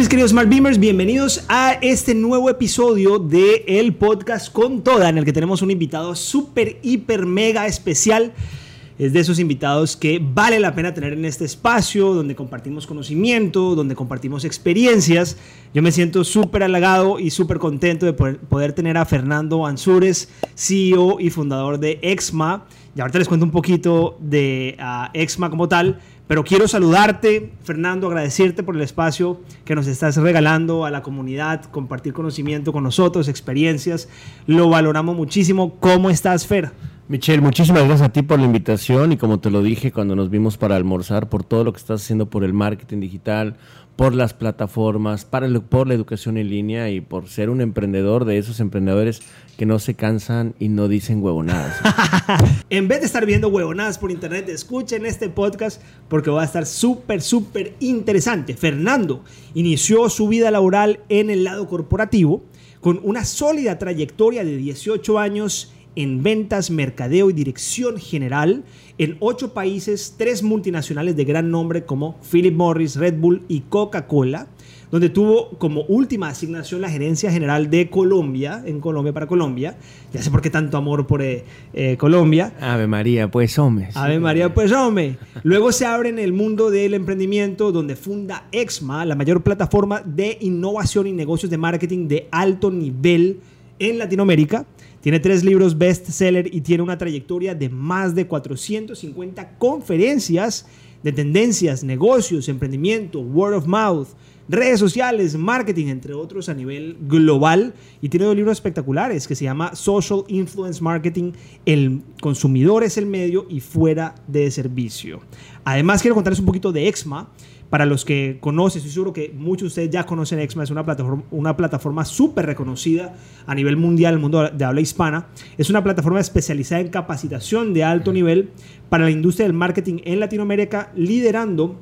¿Qué dicen mis queridos Smart Beamers? Bienvenidos a este nuevo episodio de el podcast con toda, en el que tenemos un invitado súper, hiper, mega especial. Es de esos invitados que vale la pena tener en este espacio, donde compartimos conocimiento, donde compartimos experiencias. Yo me siento súper halagado y súper contento de poder, tener a Fernando Ansúrez, CEO y fundador de Exma. Y ahorita les cuento un poquito de uh, Exma como tal, pero quiero saludarte, Fernando, agradecerte por el espacio que nos estás regalando a la comunidad, compartir conocimiento con nosotros, experiencias. Lo valoramos muchísimo. ¿Cómo estás, Fer? Michelle, muchísimas gracias a ti por la invitación y como te lo dije cuando nos vimos para almorzar, por todo lo que estás haciendo por el marketing digital, por las plataformas, para por la educación en línea y por ser un emprendedor de esos emprendedores que no se cansan y no dicen huevonadas. en vez de estar viendo huevonadas por internet, escuchen este podcast porque va a estar súper, súper interesante. Fernando inició su vida laboral en el lado corporativo con una sólida trayectoria de 18 años en ventas, mercadeo y dirección general en ocho países, tres multinacionales de gran nombre como Philip Morris, Red Bull y Coca-Cola, donde tuvo como última asignación la gerencia general de Colombia, en Colombia para Colombia. Ya sé por qué tanto amor por eh, eh, Colombia. Ave María, pues hombre. Ave María, pues hombre. Luego se abre en el mundo del emprendimiento, donde funda Exma, la mayor plataforma de innovación y negocios de marketing de alto nivel en Latinoamérica. Tiene tres libros bestseller y tiene una trayectoria de más de 450 conferencias de tendencias, negocios, emprendimiento, word of mouth, redes sociales, marketing, entre otros a nivel global. Y tiene dos libros espectaculares que se llama Social Influence Marketing, el consumidor es el medio y fuera de servicio. Además quiero contarles un poquito de Exma. Para los que conocen, estoy seguro que muchos de ustedes ya conocen Exma, es una plataforma, una plataforma súper reconocida a nivel mundial, el mundo de habla hispana. Es una plataforma especializada en capacitación de alto nivel para la industria del marketing en Latinoamérica, liderando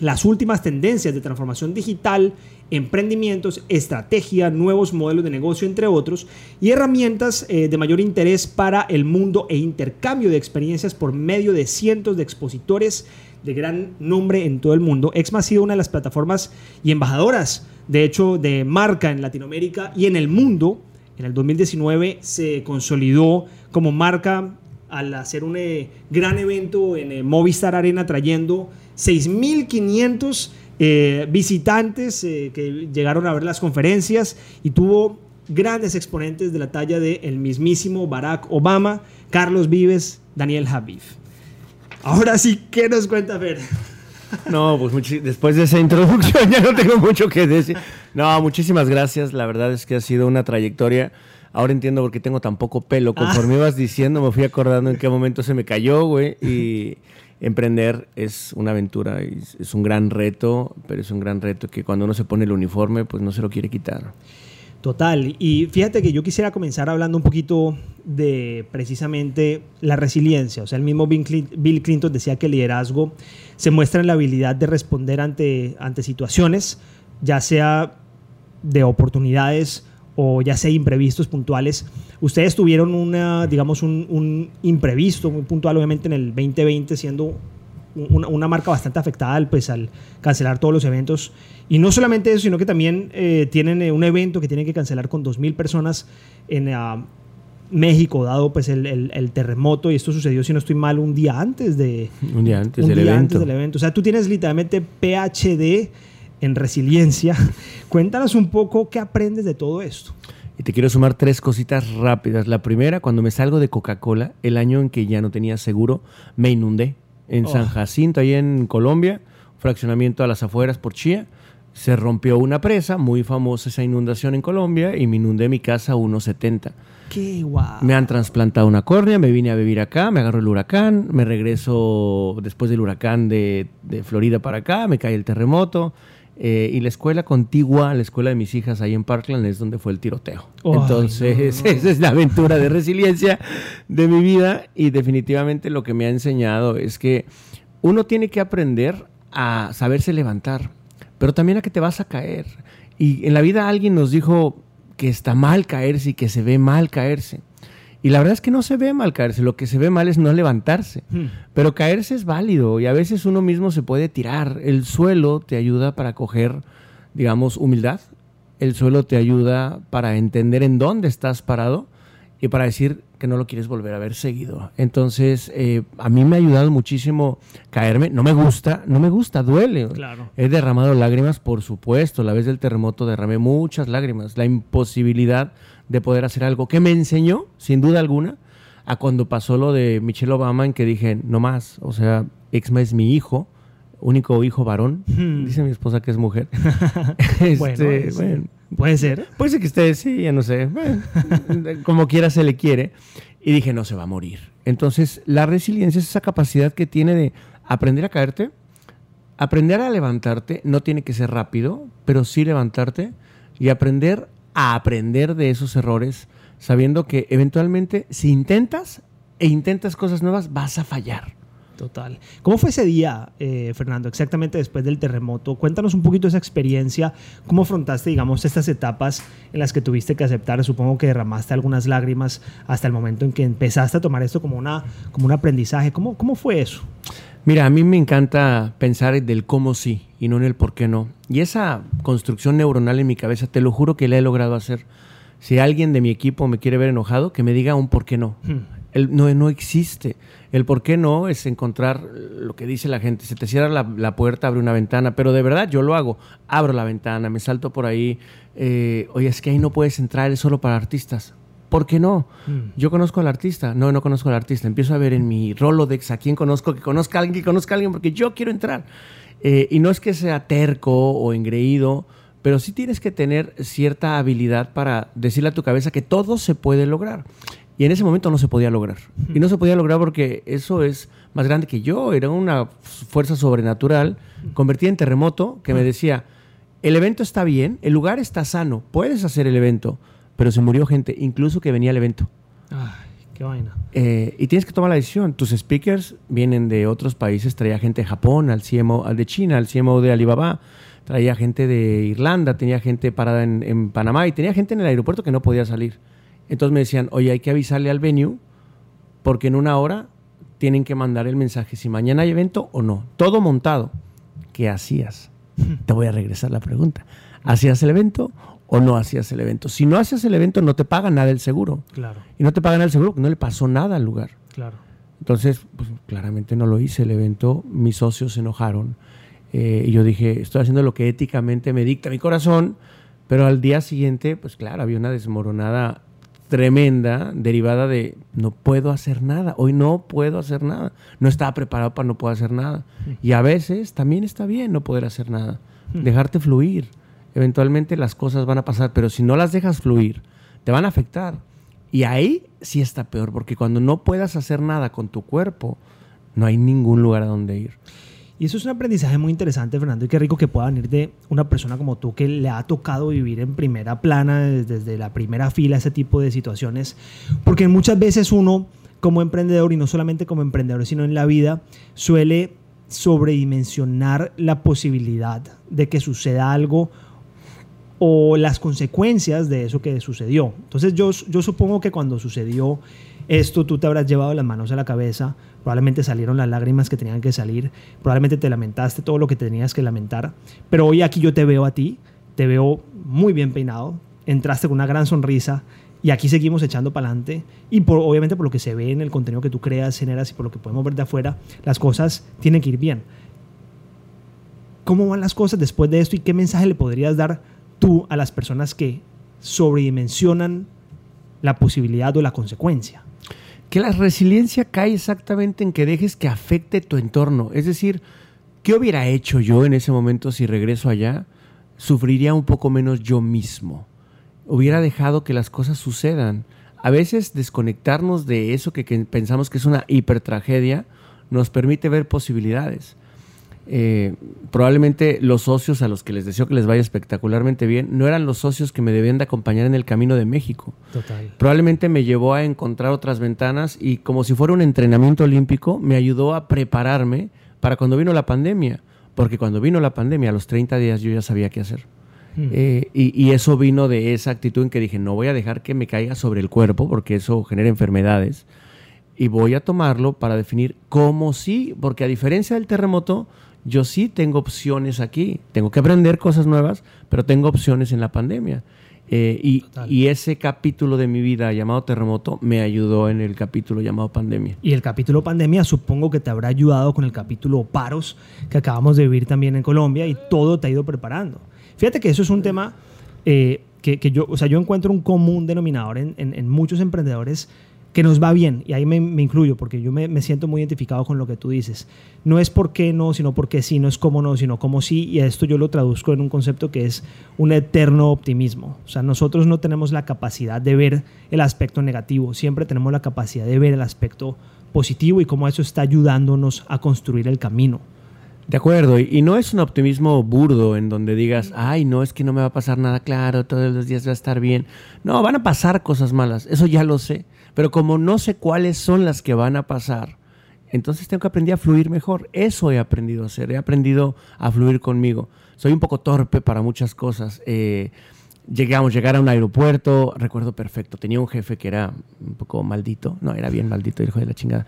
las últimas tendencias de transformación digital, emprendimientos, estrategia, nuevos modelos de negocio, entre otros, y herramientas eh, de mayor interés para el mundo e intercambio de experiencias por medio de cientos de expositores de gran nombre en todo el mundo. Exma ha sido una de las plataformas y embajadoras, de hecho, de marca en Latinoamérica y en el mundo. En el 2019 se consolidó como marca al hacer un eh, gran evento en eh, Movistar Arena trayendo 6.500 eh, visitantes eh, que llegaron a ver las conferencias y tuvo grandes exponentes de la talla de el mismísimo Barack Obama, Carlos Vives, Daniel Habib. Ahora sí, ¿qué nos cuenta Fer? No, pues después de esa introducción ya no tengo mucho que decir. No, muchísimas gracias. La verdad es que ha sido una trayectoria. Ahora entiendo por qué tengo tan poco pelo. Conforme ibas diciendo, me fui acordando en qué momento se me cayó, güey. Y emprender es una aventura, es un gran reto, pero es un gran reto que cuando uno se pone el uniforme, pues no se lo quiere quitar. Total. Y fíjate que yo quisiera comenzar hablando un poquito de precisamente la resiliencia. O sea, el mismo Bill Clinton decía que el liderazgo se muestra en la habilidad de responder ante, ante situaciones, ya sea de oportunidades o ya sea imprevistos puntuales. Ustedes tuvieron una, digamos, un, un imprevisto muy puntual, obviamente, en el 2020, siendo una, marca bastante afectada pues, al cancelar todos los eventos. Y no solamente eso, sino que también eh, tienen eh, un evento que tienen que cancelar con 2.000 personas en uh, México, dado pues el, el, terremoto. Y esto sucedió, si no estoy mal, un día antes de... Un día antes, un del, día evento. antes del evento. O sea, tú tienes literalmente PhD en resiliencia. Cuéntanos un poco qué aprendes de todo esto. Y te quiero sumar tres cositas rápidas. La primera, cuando me salgo de Coca-Cola, el año en que ya no tenía seguro, me inundé en San oh. Jacinto, ahí en Colombia, fraccionamiento a las afueras por Chía. Se rompió una presa, muy famosa esa inundación en Colombia, y me inundé mi casa a 1,70. ¡Qué guau! Me han trasplantado una córnea, me vine a vivir acá, me agarro el huracán, me regreso después del huracán de, de Florida para acá, me cae el terremoto. Eh, y la escuela contigua, la escuela de mis hijas ahí en Parkland, es donde fue el tiroteo. Entonces, esa es la aventura de resiliencia de mi vida y definitivamente lo que me ha enseñado es que uno tiene que aprender a saberse levantar, pero también a que te vas a caer. Y en la vida alguien nos dijo que está mal caerse y que se ve mal caerse. Y la verdad es que no se ve mal caerse, lo que se ve mal es no levantarse. Hmm. Pero caerse es válido y a veces uno mismo se puede tirar. El suelo te ayuda para coger digamos, humildad. El suelo te ayuda para entender en dónde estás parado y para decir que no lo quieres volver a ver seguido. Entonces, eh, a mí me ha ayudado muchísimo caerme. No me gusta, no me gusta, duele. Claro. He derramado lágrimas, por supuesto. La vez del terremoto derramé muchas lágrimas. La imposibilidad de poder hacer algo que me enseñó, sin duda alguna, a cuando pasó lo de Michelle Obama, en que dije, no más. O sea, Exma es mi hijo, único hijo varón. Hmm. Dice mi esposa que es mujer. Bueno, Este, es- bueno, Puede ser. Puede ser que esté, sí, ya no sé. Bueno, como quiera se le quiere. Y dije, no se va a morir. Entonces, la resiliencia es esa capacidad que tiene de aprender a caerte, aprender a levantarte. No tiene que ser rápido, pero sí levantarte y aprender a aprender de esos errores, sabiendo que eventualmente, si intentas e intentas cosas nuevas, vas a fallar. Total. ¿Cómo fue ese día, eh, Fernando, exactamente después del terremoto? Cuéntanos un poquito esa experiencia, cómo afrontaste, digamos, estas etapas en las que tuviste que aceptar, supongo que derramaste algunas lágrimas hasta el momento en que empezaste a tomar esto como, una, como un aprendizaje. ¿Cómo, ¿Cómo fue eso? Mira, a mí me encanta pensar del cómo sí y no en el por qué no. Y esa construcción neuronal en mi cabeza, te lo juro que la he logrado hacer. Si alguien de mi equipo me quiere ver enojado, que me diga un por qué no. Hmm. El, no, no existe. El por qué no es encontrar lo que dice la gente. Se te cierra la, la puerta, abre una ventana, pero de verdad yo lo hago. Abro la ventana, me salto por ahí. eh, Oye, es que ahí no puedes entrar, es solo para artistas. ¿Por qué no? Mm. Yo conozco al artista. No, no conozco al artista. Empiezo a ver en mi Rolodex a quién conozco, que conozca a alguien, que conozca a alguien, porque yo quiero entrar. Eh, y no es que sea terco o engreído, pero sí tienes que tener cierta habilidad para decirle a tu cabeza que todo se puede lograr. Y en ese momento no se podía lograr. Y no se podía lograr porque eso es más grande que yo. Era una fuerza sobrenatural convertida en terremoto que me decía, el evento está bien, el lugar está sano, puedes hacer el evento, pero se murió gente, incluso que venía al evento. Ay, qué vaina. Eh, y tienes que tomar la decisión. Tus speakers vienen de otros países. Traía gente de Japón, al CMO, al de China, al CMO de Alibaba. Traía gente de Irlanda, tenía gente parada en, en Panamá y tenía gente en el aeropuerto que no podía salir. Entonces me decían, oye, hay que avisarle al venue porque en una hora tienen que mandar el mensaje si mañana hay evento o no. Todo montado. ¿Qué hacías? Te voy a regresar la pregunta. ¿Hacías el evento o no hacías el evento? Si no hacías el evento, no te paga nada el seguro. Claro, Y no te pagan el seguro porque no le pasó nada al lugar. claro. Entonces, pues, claramente no lo hice el evento. Mis socios se enojaron. Eh, y yo dije, estoy haciendo lo que éticamente me dicta mi corazón. Pero al día siguiente, pues claro, había una desmoronada tremenda derivada de no puedo hacer nada. Hoy no puedo hacer nada. No estaba preparado para no poder hacer nada. Y a veces también está bien no poder hacer nada. Dejarte fluir. Eventualmente las cosas van a pasar, pero si no las dejas fluir, te van a afectar. Y ahí sí está peor, porque cuando no puedas hacer nada con tu cuerpo, no hay ningún lugar a donde ir. Y eso es un aprendizaje muy interesante, Fernando, y qué rico que pueda venir de una persona como tú que le ha tocado vivir en primera plana, desde, la primera fila, ese tipo de situaciones. Porque muchas veces uno, como emprendedor, y no solamente como emprendedor, sino en la vida, suele sobredimensionar la posibilidad de que suceda algo o las consecuencias de eso que sucedió. Entonces yo, yo supongo que cuando sucedió esto tú te habrás llevado las manos a la cabeza, probablemente salieron las lágrimas que tenían que salir, probablemente te lamentaste todo lo que tenías que lamentar, pero hoy aquí yo te veo a ti, te veo muy bien peinado, entraste con una gran sonrisa y aquí seguimos echando para adelante y por, obviamente por lo que se ve en el contenido que tú creas, generas y por lo que podemos ver de afuera, las cosas tienen que ir bien. ¿Cómo van las cosas después de esto y qué mensaje le podrías dar tú a las personas que sobredimensionan la posibilidad o la consecuencia? Que la resiliencia cae exactamente en que dejes que afecte tu entorno. Es decir, ¿qué hubiera hecho yo en ese momento si regreso allá? Sufriría un poco menos yo mismo. Hubiera dejado que las cosas sucedan. A veces desconectarnos de eso que, pensamos que es una hipertragedia nos permite ver posibilidades. Eh, probablemente los socios a los que les deseo que les vaya espectacularmente bien no eran los socios que me debían de acompañar en el camino de México. Total. Probablemente me llevó a encontrar otras ventanas y como si fuera un entrenamiento olímpico, me ayudó a prepararme para cuando vino la pandemia. Porque cuando vino la pandemia, a los 30 días yo ya sabía qué hacer. Mm. Eh, y, y eso vino de esa actitud en que dije, no voy a dejar que me caiga sobre el cuerpo porque eso genera enfermedades. Y voy a tomarlo para definir cómo sí, porque a diferencia del terremoto, yo sí tengo opciones aquí. Tengo que aprender cosas nuevas, pero tengo opciones en la pandemia. Eh, y, y, ese capítulo de mi vida llamado terremoto me ayudó en el capítulo llamado pandemia. Y el capítulo pandemia supongo que te habrá ayudado con el capítulo paros que acabamos de vivir también en Colombia y todo te ha ido preparando. Fíjate que eso es un tema eh, que, que, yo, o sea, yo encuentro un común denominador en, en, en muchos emprendedores que nos va bien, y ahí me, me incluyo, porque yo me, me, siento muy identificado con lo que tú dices. No es por qué no, sino porque sí, no es cómo no, sino cómo sí, y a esto yo lo traduzco en un concepto que es un eterno optimismo. O sea, nosotros no tenemos la capacidad de ver el aspecto negativo, siempre tenemos la capacidad de ver el aspecto positivo y cómo eso está ayudándonos a construir el camino. De acuerdo, y no es un optimismo burdo en donde digas, ay, no, es que no me va a pasar nada claro, todos los días va a estar bien. No, van a pasar cosas malas, eso ya lo sé. Pero como no sé cuáles son las que van a pasar, entonces tengo que aprender a fluir mejor. Eso he aprendido a hacer, he aprendido a fluir conmigo. Soy un poco torpe para muchas cosas. Eh, llegamos, llegar a un aeropuerto, recuerdo perfecto, tenía un jefe que era un poco maldito, no, era bien maldito, hijo de la chingada.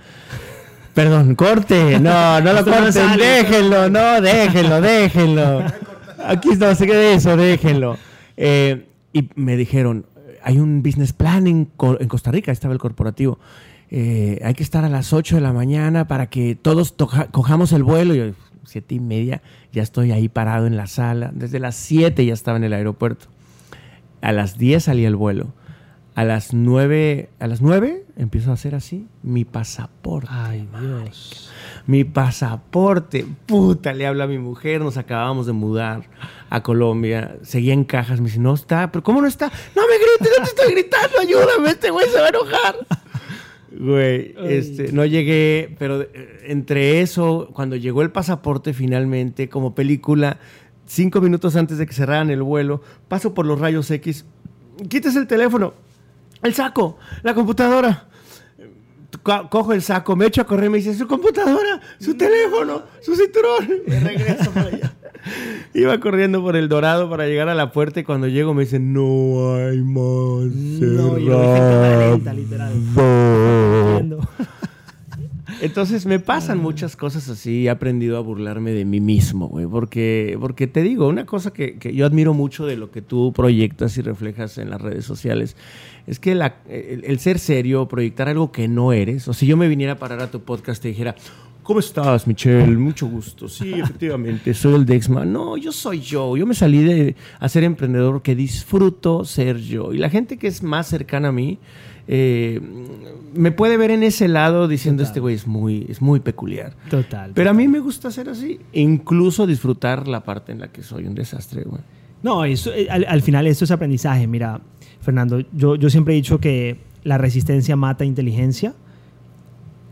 Perdón, corte, no, no lo corten, déjenlo, no, déjenlo, déjenlo. Aquí no sé qué de eso, déjenlo. Eh, y me dijeron, hay un business plan en, en Costa Rica, estaba el corporativo. Eh, hay que estar a las 8 de la mañana para que todos cojamos el vuelo. Yo, siete y media, ya estoy ahí parado en la sala. Desde las 7 ya estaba en el aeropuerto. A las 10 salía el vuelo. A las 9, a las 9 empiezo a hacer así mi pasaporte. Ay, Dios. Mi pasaporte. Puta, le habla a mi mujer, nos acabamos de mudar a Colombia. Seguía en cajas, me dice, "No está, pero ¿cómo no está? No me grites, no te estoy gritando, ayúdame, este güey se va a enojar." Güey, este, no llegué, pero eh, entre eso, cuando llegó el pasaporte finalmente, como película, cinco minutos antes de que cerraran el vuelo, paso por los rayos X, quites el teléfono, el saco, la computadora. Co cojo el saco, me echo a correr, me dice, su computadora, su teléfono, su cinturón. Y regreso para allá. Iba corriendo por el dorado para llegar a la puerta y cuando llego me dicen, no hay más. No, yo lenta, literal. Entonces me pasan muchas cosas así. He aprendido a burlarme de mí mismo, güey. Porque, porque te digo, una cosa que, que, yo admiro mucho de lo que tú proyectas y reflejas en las redes sociales es que la, el, el, ser serio, proyectar algo que no eres. O si yo me viniera a parar a tu podcast y te dijera, ¿Cómo estás, Michelle? Mucho gusto. Sí, efectivamente, soy el Dexma. No, yo soy yo. Yo me salí de a ser emprendedor porque disfruto ser yo. Y la gente que es más cercana a mí eh, me puede ver en ese lado diciendo Total. este güey es muy, es muy peculiar. Total. Pero a mí me gusta ser así. E incluso disfrutar la parte en la que soy un desastre, güey. No, eso, al, al, final esto es aprendizaje. Mira, Fernando, yo, yo siempre he dicho que la resistencia mata inteligencia.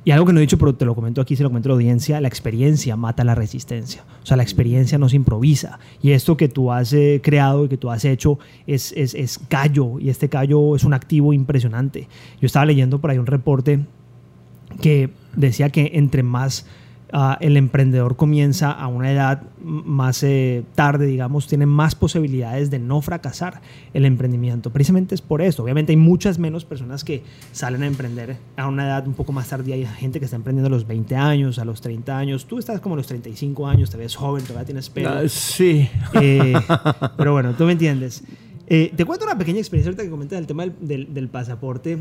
Y algo que no he dicho, pero te lo comento aquí, se lo comento a la audiencia, la experiencia mata la resistencia. O sea, la experiencia no se improvisa. Y esto que tú has eh, creado y que tú has hecho es, es, es callo. Y este callo es un activo impresionante. Yo estaba leyendo por ahí un reporte que decía que entre más uh, el emprendedor comienza a una edad más eh, tarde, digamos, tiene más posibilidades de no fracasar el emprendimiento. Precisamente es por esto. Obviamente hay muchas menos personas que salen a emprender a una edad un poco más tardía. Hay gente que está emprendiendo a los 20 años, a los 30 años. Tú estás como a los 35 años, te ves joven, todavía tienes pelo. Uh, sí. Eh, pero bueno, tú me entiendes. Eh, te cuento una pequeña experiencia ahorita que comentas el tema del, del, del pasaporte.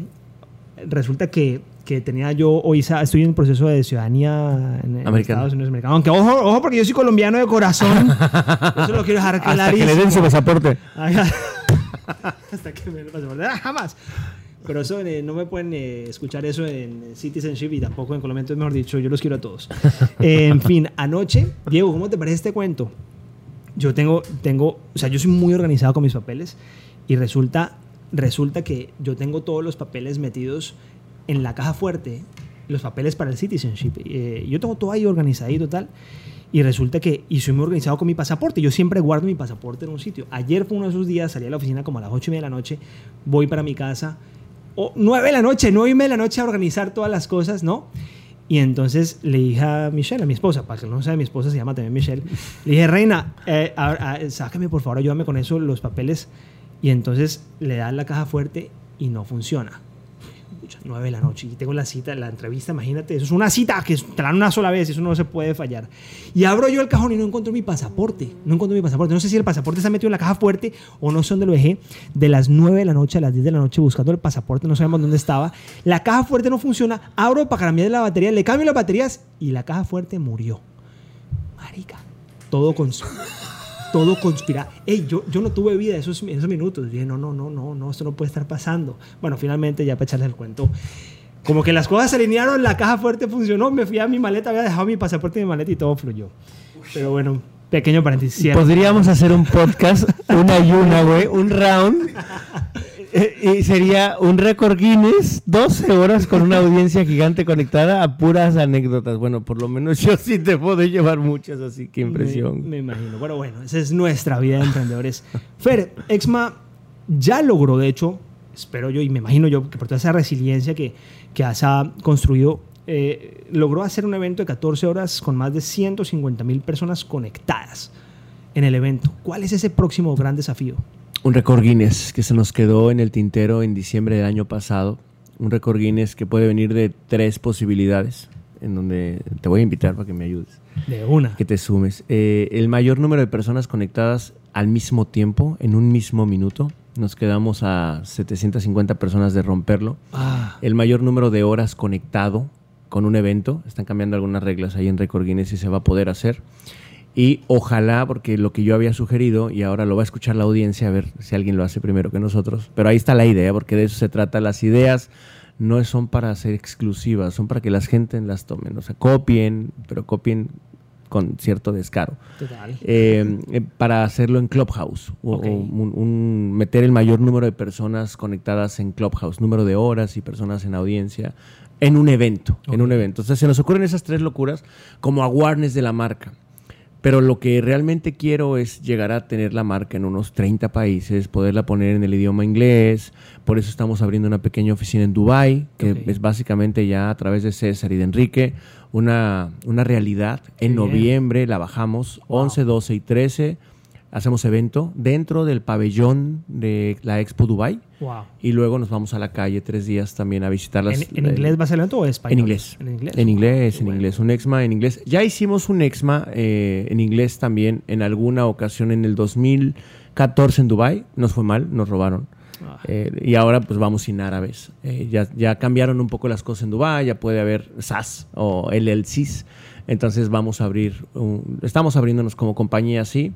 Resulta que que tenía yo hoy estoy en proceso de ciudadanía en, en Estados Unidos americanos. Aunque ojo, ojo, porque yo soy colombiano de corazón. Eso lo quiero dejar clarísimo. Hasta que le den su pasaporte. Hasta que me den su pasaporte. Ah, jamás. Pero eso eh, no me pueden eh, escuchar eso en Citizenship y tampoco en Colombia. Entonces, mejor dicho, yo los quiero a todos. eh, en fin, anoche, Diego, ¿cómo te parece este cuento? Yo tengo, tengo, o sea, yo soy muy organizado con mis papeles y resulta, resulta que yo tengo todos los papeles metidos en la caja fuerte los papeles para el citizenship. Eh, yo tengo todo ahí organizadito tal. Y resulta que, y soy muy organizado con mi pasaporte. Yo siempre guardo mi pasaporte en un sitio. Ayer fue uno de esos días, salí a la oficina como a las 8 y media de la noche, voy para mi casa, o 9 de la noche, 9 y media de la noche a organizar todas las cosas, ¿no? Y entonces le dije a Michelle, a mi esposa, para que no sabe, mi esposa se llama también Michelle, le dije, Reina, eh, sácame por favor, ayúdame con eso, los papeles. Y entonces le da la caja fuerte y no funciona pucha, 9 de la noche y tengo la cita, la entrevista, imagínate, eso es una cita que te una sola vez, eso no se puede fallar. Y abro yo el cajón y no encuentro mi pasaporte, no encuentro mi pasaporte, no sé si el pasaporte está metido en la caja fuerte o no sé dónde lo dejé, de las 9 de la noche a las 10 de la noche buscando el pasaporte, no sabemos dónde estaba, la caja fuerte no funciona, abro para cambiar la batería, le cambio las baterías y la caja fuerte murió. Marica, todo con todo conspira. Ey, yo, yo no tuve vida esos, esos minutos. Dije, no, no, no, no, no, esto no puede estar pasando. Bueno, finalmente, ya para echarles el cuento, como que las cosas se alinearon, la caja fuerte funcionó, me fui a mi maleta, había dejado mi pasaporte y mi maleta y todo fluyó. Pero bueno, pequeño paréntesis. Podríamos hacer un podcast, una y una, güey, un round y sería un récord Guinness, 12 horas con una audiencia gigante conectada a puras anécdotas. Bueno, por lo menos yo sí te puedo llevar muchas, así que impresión. Me, imagino. Bueno, bueno, esa es nuestra vida de emprendedores. Fer, Exma ya logró, de hecho, espero yo y me imagino yo que por toda esa resiliencia que, que has construido, eh, logró hacer un evento de 14 horas con más de 150 mil personas conectadas en el evento. ¿Cuál es ese próximo gran desafío? Un récord Guinness que se nos quedó en el tintero en diciembre del año pasado. Un récord Guinness que puede venir de tres posibilidades, en donde te voy a invitar para que me ayudes. De una. Que te sumes. Eh, el mayor número de personas conectadas al mismo tiempo, en un mismo minuto. Nos quedamos a 750 personas de romperlo. Ah. El mayor número de horas conectado con un evento. Están cambiando algunas reglas ahí en Record Guinness y se va a poder hacer. Y ojalá, porque lo que yo había sugerido, y ahora lo va a escuchar la audiencia, a ver si alguien lo hace primero que nosotros, pero ahí está la idea, porque de eso se trata. Las ideas no son para ser exclusivas, son para que las gente las tomen. O sea, copien, pero copien con cierto descaro. Total. Eh, eh, para hacerlo en Clubhouse, o, un, meter el mayor número de personas conectadas en Clubhouse, número de horas y personas en audiencia, en un evento, en un evento. Entonces se nos ocurren esas tres locuras como awareness de la marca. Pero lo que realmente quiero es llegar a tener la marca en unos 30 países, poderla poner en el idioma inglés. Por eso estamos abriendo una pequeña oficina en Dubai, que es básicamente ya a través de César y de Enrique una, una realidad. en noviembre la bajamos, 11, 12 y 13 hacemos evento dentro del pabellón de la Expo Dubai. Y luego nos vamos a la calle tres días también a visitarlas. ¿En, en inglés va a ser el evento o en español? En inglés. En inglés. En inglés, en inglés. Un EXMA en inglés. Ya hicimos un EXMA eh, en inglés también en alguna ocasión en el 2014 en Dubai. Nos fue mal, nos robaron. Ah. Eh, y ahora pues vamos sin árabes. Eh, ya, ya cambiaron un poco las cosas en Dubai, ya puede haber SAS o LLCs. Entonces vamos a abrir, estamos abriéndonos como compañía así.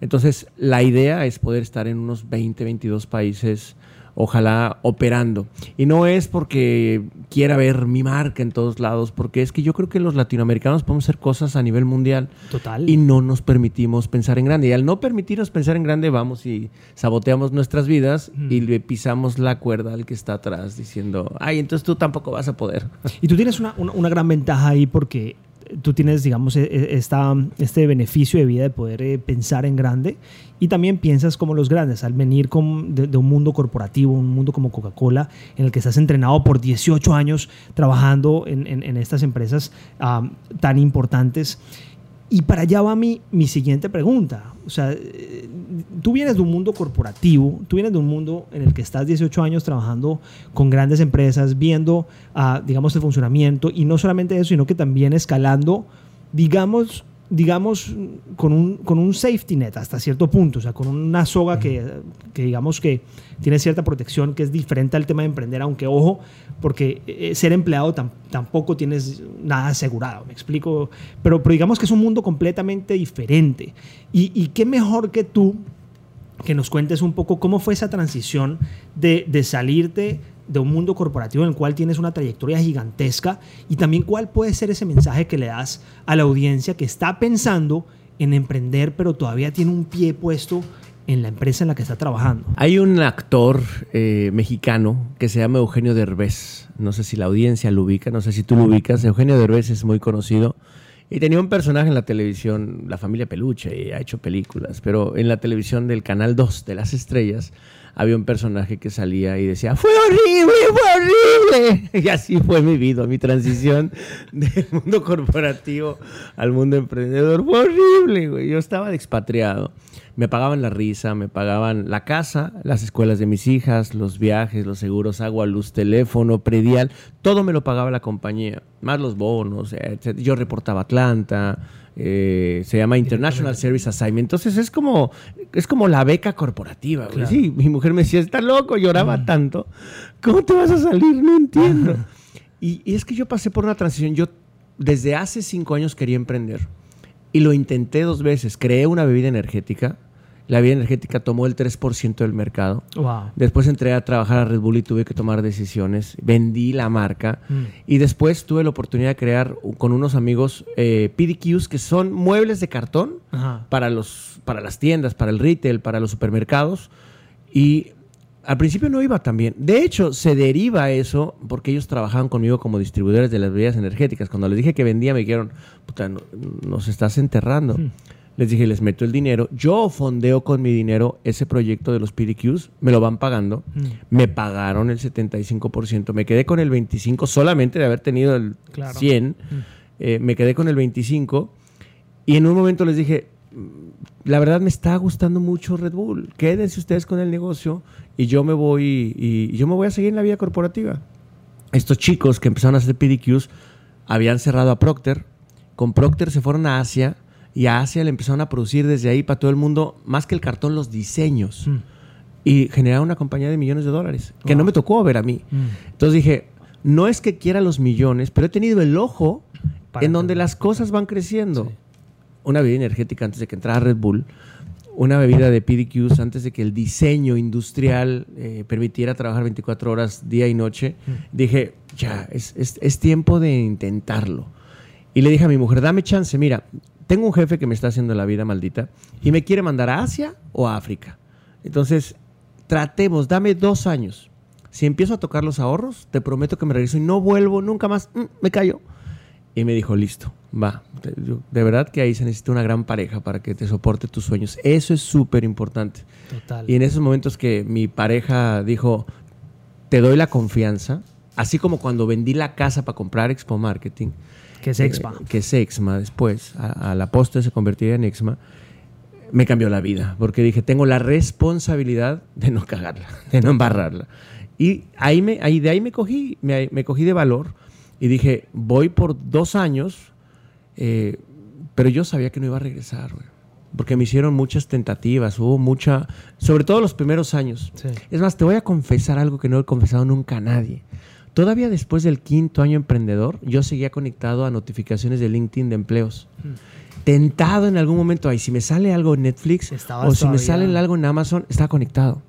Entonces la idea es poder estar en unos 20, 22 países, ojalá operando. Y no es porque quiera ver mi marca en todos lados, porque es que yo creo que los latinoamericanos podemos hacer cosas a nivel mundial. Total. Y no nos permitimos pensar en grande. Y al no permitirnos pensar en grande, vamos y saboteamos nuestras vidas y le pisamos la cuerda al que está atrás diciendo, ay, entonces tú tampoco vas a poder. Y tú tienes una, una gran ventaja ahí porque tú tienes, digamos, e, e, esta, este beneficio de vida de poder eh, pensar en grande y también piensas como los grandes, al venir con, de, un mundo corporativo, un mundo como Coca-Cola, en el que estás entrenado por 18 años trabajando en, en, estas empresas ah, tan importantes y para allá va mi, mi siguiente pregunta. O sea, eh, tú vienes de un mundo corporativo, tú vienes de un mundo en el que estás 18 años trabajando con grandes empresas, viendo, uh, digamos, el funcionamiento y no solamente eso, sino que también escalando, digamos, digamos, con un, con un safety net hasta cierto punto, o sea, con una soga que, que, digamos que tiene cierta protección, que es diferente al tema de emprender, aunque ojo, porque eh, ser empleado tampoco tienes nada asegurado, me explico, pero, pero digamos que es un mundo completamente diferente. Y, y qué mejor que tú que nos cuentes un poco cómo fue esa transición de, de salirte de un mundo corporativo en el cual tienes una trayectoria gigantesca y también cuál puede ser ese mensaje que le das a la audiencia que está pensando en emprender pero todavía tiene un pie puesto en la empresa en la que está trabajando. Hay un actor eh, mexicano que se llama Eugenio Derbez. No sé si la audiencia lo ubica, no sé si tú lo ubicas. Eugenio Derbez es muy conocido. Y tenía un personaje en la televisión, la familia Peluche, y ha hecho películas, pero en la televisión del Canal 2 de las Estrellas había un personaje que salía y decía, fue horrible, fue horrible. Y así fue mi vida, mi transición del mundo corporativo al mundo emprendedor. Fue horrible, güey. Yo estaba expatriado. Me pagaban la risa, me pagaban la casa, las escuelas de mis hijas, los viajes, los seguros, agua, luz, teléfono, predial. Todo me lo pagaba la compañía, más los bonos. etc. Yo reportaba Atlanta. eh, se llama International Service Assignment. Entonces es como, es como la beca corporativa. Claro. Sí, mi mujer me decía, está loco, lloraba tanto. ¿Cómo te vas a salir? No entiendo. Y, y es que yo pasé por una transición. Yo desde hace cinco años quería emprender. Y lo intenté dos veces. Creé una bebida energética. La bebida energética tomó el 3% del mercado. Wow. Después entré a trabajar a Red Bull y tuve que tomar decisiones. Vendí la marca. Mm. Y después tuve la oportunidad de crear con unos amigos eh, PDQs, que son muebles de cartón Ajá. para, los, para las tiendas, para el retail, para los supermercados. Y al principio no iba tan bien. De hecho, se deriva eso porque ellos trabajaban conmigo como distribuidores de las bebidas energéticas. Cuando les dije que vendía, me dijeron, puta, no- nos estás enterrando. Hmm. Les dije, les meto el dinero. Yo fondeo con mi dinero ese proyecto de los PDQs. Me lo van pagando. Mm. Me pagaron el 75%. Me quedé con el 25% solamente de haber tenido el Claro. 100. Eh, me quedé con el 25%. Y en un momento les dije, "Mm, la verdad me está gustando mucho Red Bull. Quédense ustedes con el negocio y yo me voy y, y yo me voy a seguir en la vida corporativa. Estos chicos que empezaron a hacer PDQs habían cerrado a Procter. Con Procter se fueron a Asia y a Asia le empezaron a producir desde ahí para todo el mundo, más que el cartón, los diseños. Mm. Y generaron una compañía de millones de dólares, que Wow. no me tocó ver a mí. Mm. Entonces dije, no es que quiera los millones, pero he tenido el ojo Para en donde las cosas van creciendo. Sí. Una bebida energética antes de que entrara Red Bull, una bebida de PDQs antes de que el diseño industrial eh, permitiera trabajar 24 horas día y noche. Mm. Dije, ya, es, es- es tiempo de intentarlo. Y le dije a mi mujer, dame chance, mira, tengo un jefe que me está haciendo la vida maldita y me quiere mandar a Asia o a África. Entonces, tratemos, dame dos años. Si empiezo a tocar los ahorros, te prometo que me regreso y no vuelvo nunca más. Mm, me callo. Y me dijo, listo, va. De, verdad que ahí se necesita una gran pareja para que te soporte tus sueños. Eso es súper importante. Total. Y en esos momentos que mi pareja dijo, te doy la confianza, así como cuando vendí la casa para comprar Expo Marketing, que es Expa. eh, que es Exma después, a, a la postre se convertiría en Exma, me cambió la vida, porque dije, tengo la responsabilidad de no cagarla, de no embarrarla. Y ahí me, ahí, de ahí me cogí, me, me cogí de valor y dije, voy por dos años, eh, pero yo sabía que no iba a regresar, güey, porque me hicieron muchas tentativas, hubo mucha, sobre todo los primeros años. Sí. Es más, te voy a confesar algo que no he confesado nunca a nadie. Todavía después del quinto año emprendedor, yo seguía conectado a notificaciones de LinkedIn de empleos. Tentado en algún momento, ay, si me sale algo en Netflix Estabas o si me sale algo en Amazon, está conectado.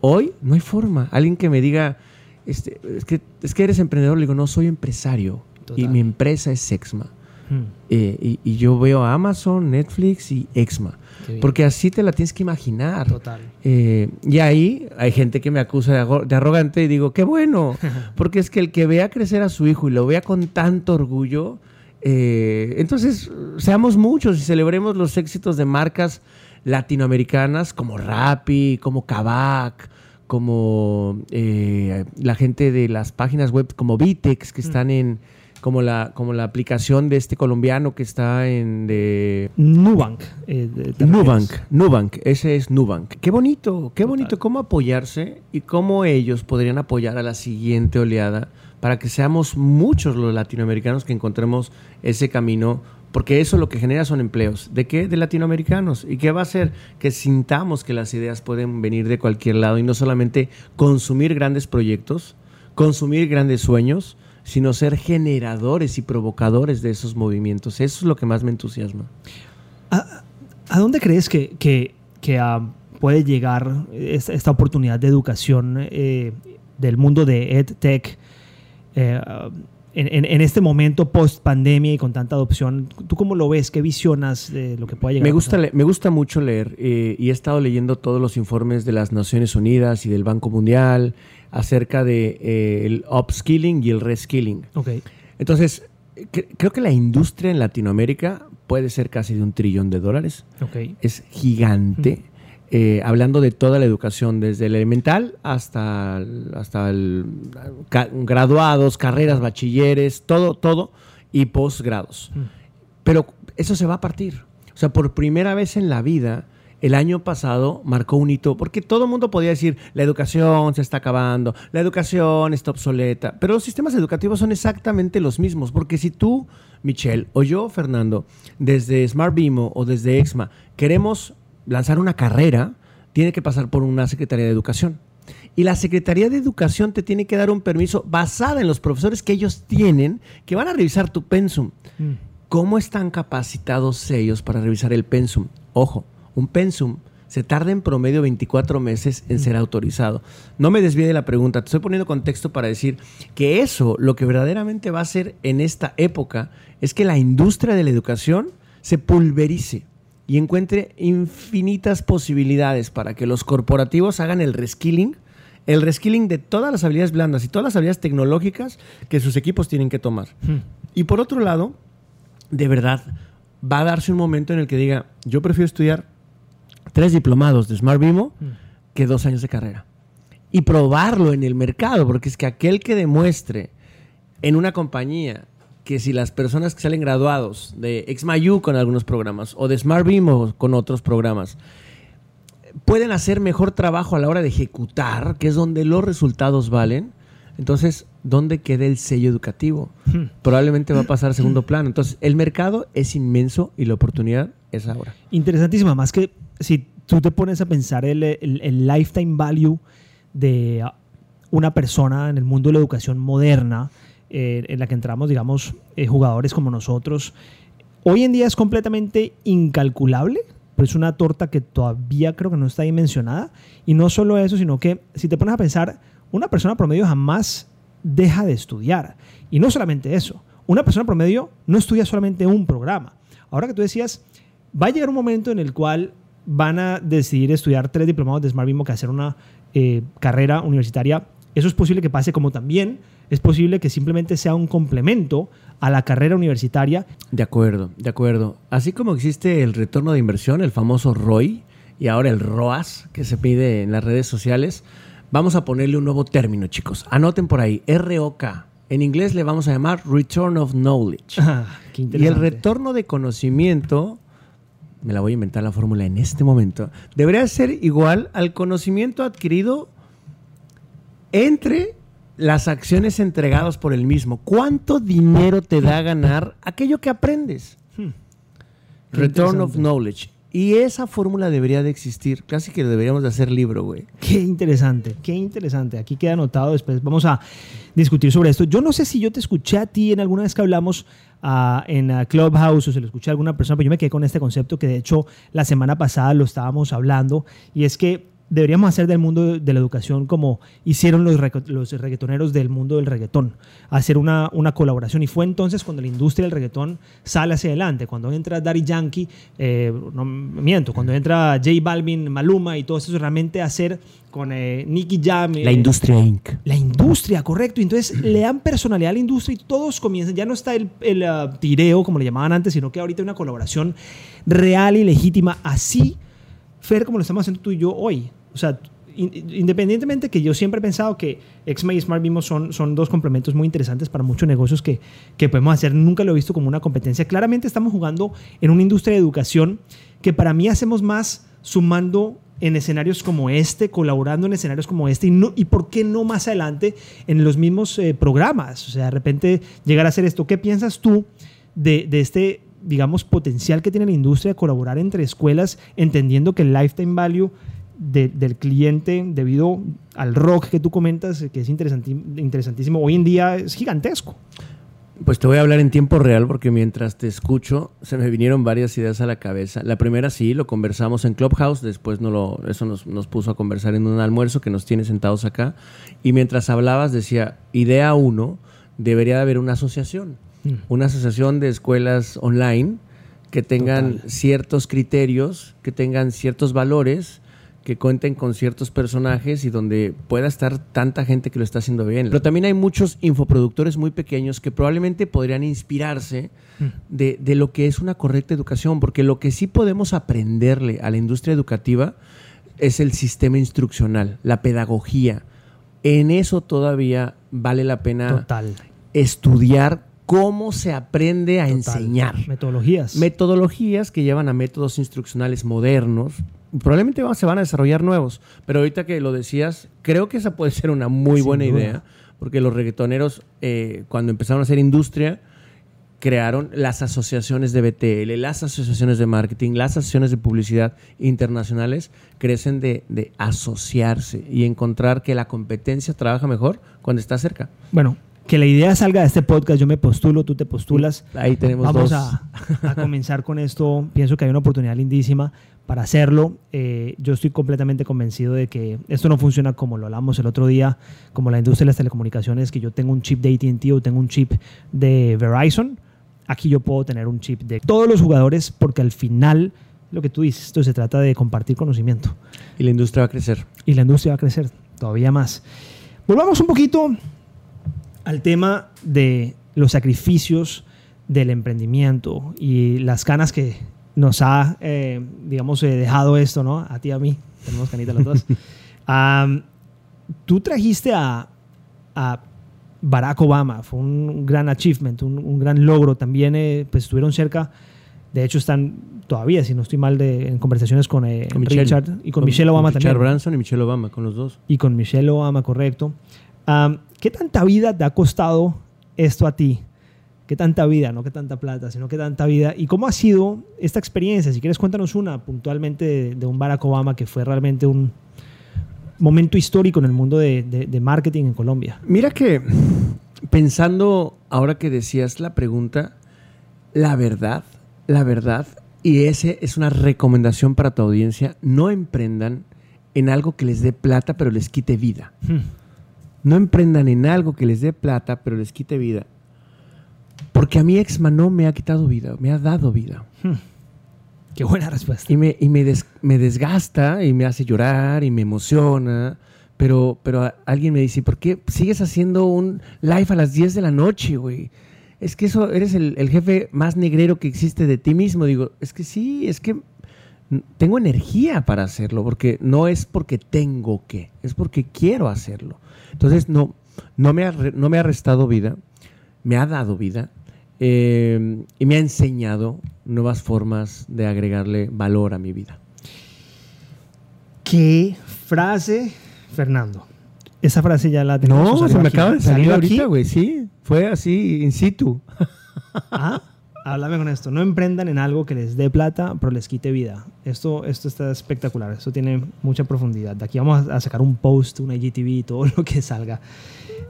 Hoy no hay forma. Alguien que me diga, este, es, que, es que eres emprendedor, le digo, no, soy empresario. Y mi empresa es Sexma. Mm. Eh, y, y yo veo a Amazon, Netflix y Exma. Porque así te la tienes que imaginar. Total. Eh, y ahí hay gente que me acusa de, arrogante y digo, qué bueno, porque es que el que vea crecer a su hijo y lo vea con tanto orgullo, eh, entonces seamos muchos y celebremos los éxitos de marcas latinoamericanas como Rappi, como Kavak, como eh, la gente de las páginas web como Vitex que están en como la como la aplicación de este colombiano que está en de Nubank. eh, de- Nubank. Nubank, ese es Nubank. Qué bonito, qué Total. bonito cómo apoyarse y cómo ellos podrían apoyar a la siguiente oleada para que seamos muchos los latinoamericanos que encontremos ese camino, porque eso lo que genera son empleos. ¿De qué? De latinoamericanos. ¿Y qué va a hacer? Que sintamos que las ideas pueden venir de cualquier lado y no solamente consumir grandes proyectos, consumir grandes sueños, sino ser generadores y provocadores de esos movimientos. Eso es lo que más me entusiasma. ¿A, a dónde crees que, que- que, ah, puede llegar esta, esta oportunidad de educación eh, del mundo de EdTech eh, en, en- en este momento post pandemia y con tanta adopción? ¿Tú cómo lo ves? ¿Qué visionas de lo que puede llegar? Me gusta, me gusta mucho leer eh, y he estado leyendo todos los informes de las Naciones Unidas y del Banco Mundial acerca de eh, el upskilling y el reskilling. Ok. Entonces, cre- creo que la industria en Latinoamérica puede ser casi de un trillón de dólares. Ok. Es gigante. eh, hablando de toda la educación, desde el elemental hasta, hasta el, graduados, carreras, bachilleres, todo, todo, y posgrados. Mm. Pero eso se va a partir. O sea, por primera vez en la vida, el año pasado marcó un hito, porque todo el mundo podía decir, la educación se está acabando, la educación está obsoleta, pero los sistemas educativos son exactamente los mismos, porque si tú, Michelle, o yo, Fernando, desde Smart Bimo o desde EXMA, queremos lanzar una carrera, tiene que pasar por una Secretaría de Educación. Y la Secretaría de Educación te tiene que dar un permiso basada en los profesores que ellos tienen, que van a revisar tu pensum. Mm. ¿Cómo están capacitados ellos para revisar el pensum? Ojo, un pensum se tarda en promedio 24 meses en ser autorizado. No me desvíe de la pregunta, te estoy poniendo contexto para decir que eso, lo que verdaderamente va a hacer en esta época, es que la industria de la educación se pulverice y encuentre infinitas posibilidades para que los corporativos hagan el reskilling, el reskilling de todas las habilidades blandas y todas las habilidades tecnológicas que sus equipos tienen que tomar. Hmm. Y por otro lado, de verdad, va a darse un momento en el que diga, yo prefiero estudiar tres diplomados de Smart Bimo mm. que dos años de carrera. Y probarlo en el mercado, porque es que aquel que demuestre en una compañía que si las personas que salen graduados de XMAYU con algunos programas o de Smart Bimo con otros programas pueden hacer mejor trabajo a la hora de ejecutar, que es donde los resultados valen, entonces, ¿dónde queda el sello educativo? Hmm. Probablemente va a pasar a segundo plano. Entonces, el mercado es inmenso y la oportunidad es ahora. Interesantísima, más que si tú te pones a pensar el, el, lifetime value de una persona en el mundo de la educación moderna, eh, en la que entramos, digamos, eh, jugadores como nosotros, hoy en día es completamente incalculable, pero es una torta que todavía creo que no está dimensionada. Y no solo eso, sino que si te pones a pensar, una persona promedio jamás deja de estudiar. Y no solamente eso, una persona promedio no estudia solamente un programa. Ahora que tú decías, va a llegar un momento en el cual van a decidir estudiar tres diplomados de Smart Bimo que hacer una eh, carrera universitaria. Eso es posible que pase como también es posible que simplemente sea un complemento a la carrera universitaria. De acuerdo, de acuerdo. Así como existe el retorno de inversión, el famoso ROI, y ahora el ROAS que se pide en las redes sociales, vamos a ponerle un nuevo término, chicos. Anoten por ahí, ROK. En inglés le vamos a llamar Return of Knowledge. Ah, y el retorno de conocimiento me la voy a inventar la fórmula en este momento, debería ser igual al conocimiento adquirido entre las acciones entregadas por el mismo. ¿Cuánto dinero te da ganar aquello que aprendes? Hmm. Return of knowledge. Y esa fórmula debería de existir. Casi que deberíamos de hacer libro, güey. Qué interesante, qué interesante. Aquí queda anotado. Después vamos a discutir sobre esto. Yo no sé si yo te escuché a ti en alguna vez que hablamos uh, en Clubhouse o se lo escuché a alguna persona, pero yo me quedé con este concepto que de hecho la semana pasada lo estábamos hablando. Y es que deberíamos hacer del mundo de la educación como hicieron los, los reggaetoneros del mundo del reggaetón, hacer una, una, colaboración. Y fue entonces cuando la industria del reggaetón sale hacia adelante, cuando entra Daddy Yankee, eh, no miento, cuando entra J Balvin, Maluma y todo eso, realmente hacer con eh, Nicky Jam. la industria Inc. La industria, correcto. Entonces le dan personalidad a la industria y todos comienzan, ya no está el, el uh, tireo como le llamaban antes, sino que ahorita hay una colaboración real y legítima, así, Fer, como lo estamos haciendo tú y yo hoy o sea, independientemente que yo siempre he pensado que XMA y Smart Bimo son, son dos complementos muy interesantes para muchos negocios que, que podemos hacer, nunca lo he visto como una competencia. Claramente estamos jugando en una industria de educación que para mí hacemos más sumando en escenarios como este, colaborando en escenarios como este, y, no, y por qué no más adelante en los mismos eh, programas. O sea, de repente llegar a hacer esto. ¿Qué piensas tú de, de este, digamos, potencial que tiene la industria de colaborar entre escuelas, entendiendo que el lifetime value del cliente debido al rock que tú comentas, que es interesantísimo, hoy en día es gigantesco. Pues te voy a hablar en tiempo real porque mientras te escucho se me vinieron varias ideas a la cabeza. La primera sí, lo conversamos en Clubhouse, después no lo, eso nos, nos puso a conversar en un almuerzo que nos tiene sentados acá. Y mientras hablabas decía, idea uno, debería de haber una asociación, mm. una asociación de escuelas online que tengan ciertos criterios, que tengan ciertos valores que cuenten con ciertos personajes y donde pueda estar tanta gente que lo está haciendo bien. Pero también hay muchos infoproductores muy pequeños que probablemente podrían inspirarse mm. de, de, lo que es una correcta educación, porque lo que sí podemos aprenderle a la industria educativa es el sistema instruccional, la pedagogía. En eso todavía vale la pena Total. estudiar cómo se aprende a total. enseñar. Metodologías. Metodologías que llevan a métodos instruccionales modernos. Probablemente se van a desarrollar nuevos, pero ahorita que lo decías, creo que esa puede ser una muy Sin buena duda. idea, porque los reggaetoneros, eh, cuando empezaron a hacer industria, crearon las asociaciones de BTL, las asociaciones de marketing, las asociaciones de publicidad internacionales, crecen de, de asociarse y encontrar que la competencia trabaja mejor cuando está cerca. Bueno, que la idea salga de este podcast, yo me postulo, tú te postulas. Ahí tenemos Vamos dos. a, a comenzar con esto. Pienso que hay una oportunidad lindísima para hacerlo. Eh, yo estoy completamente convencido de que esto no funciona como lo hablamos el otro día, como la industria de las telecomunicaciones, que yo tengo un chip de ATT o tengo un chip de Verizon. Aquí yo puedo tener un chip de todos los jugadores porque al final, lo que tú dices, esto se trata de compartir conocimiento Y la industria va a crecer. y la industria va a crecer todavía más. Volvamos un poquito al tema de los sacrificios del emprendimiento y las canas que nos ha, eh, digamos, eh, dejado esto, ¿no? A ti y a mí, tenemos canitas las dos. Am, tú trajiste a, a Barack Obama, fue un gran achievement, un, un gran logro. También eh, pues estuvieron cerca, de hecho están todavía, si no estoy mal, de, en conversaciones con, eh, Con Michelle. Richard y con, Michelle Obama Richard también Branson y Michelle Obama, con los dos. y con Michelle Obama, correcto. Am, ¿Qué tanta vida te ha costado esto a ti? ¿Qué tanta vida? No qué tanta plata, sino qué tanta vida. ¿Y cómo ha sido esta experiencia? Si quieres, cuéntanos una puntualmente de, de un Barack Obama que fue realmente un momento histórico en el mundo de, de- de marketing en Colombia. Mira que pensando ahora que decías la pregunta, la verdad, la verdad, y ese es una recomendación para tu audiencia, no emprendan en algo que les dé plata pero les quite vida. No emprendan en algo que les dé plata pero les quite vida. Porque a mi Exma no me ha quitado vida, me ha dado vida. Qué buena respuesta. Y me, y me, des- me desgasta y me hace llorar y me emociona. Pero, pero alguien me dice, ¿por qué sigues haciendo un live a las 10 de la noche, güey? Es que eso, eres el, el jefe más negrero que existe de ti mismo. Digo, es que sí, es que tengo energía para hacerlo, porque no es porque tengo que, es porque quiero hacerlo. Entonces, no, no, me, ha, no me ha restado vida, me ha dado vida eh, y me ha enseñado nuevas formas de agregarle valor a mi vida. ¿Qué frase, Fernando? Esa frase ya la tenemos. No, se me aquí. acaba de ¿Salió salir ahorita, güey. Sí, fue así, in situ. Ah, háblame con esto. No emprendan en algo que les dé plata, pero les quite vida. Esto, esto está espectacular. Esto tiene mucha profundidad. De aquí vamos a sacar un post, una IGTV, todo lo que salga.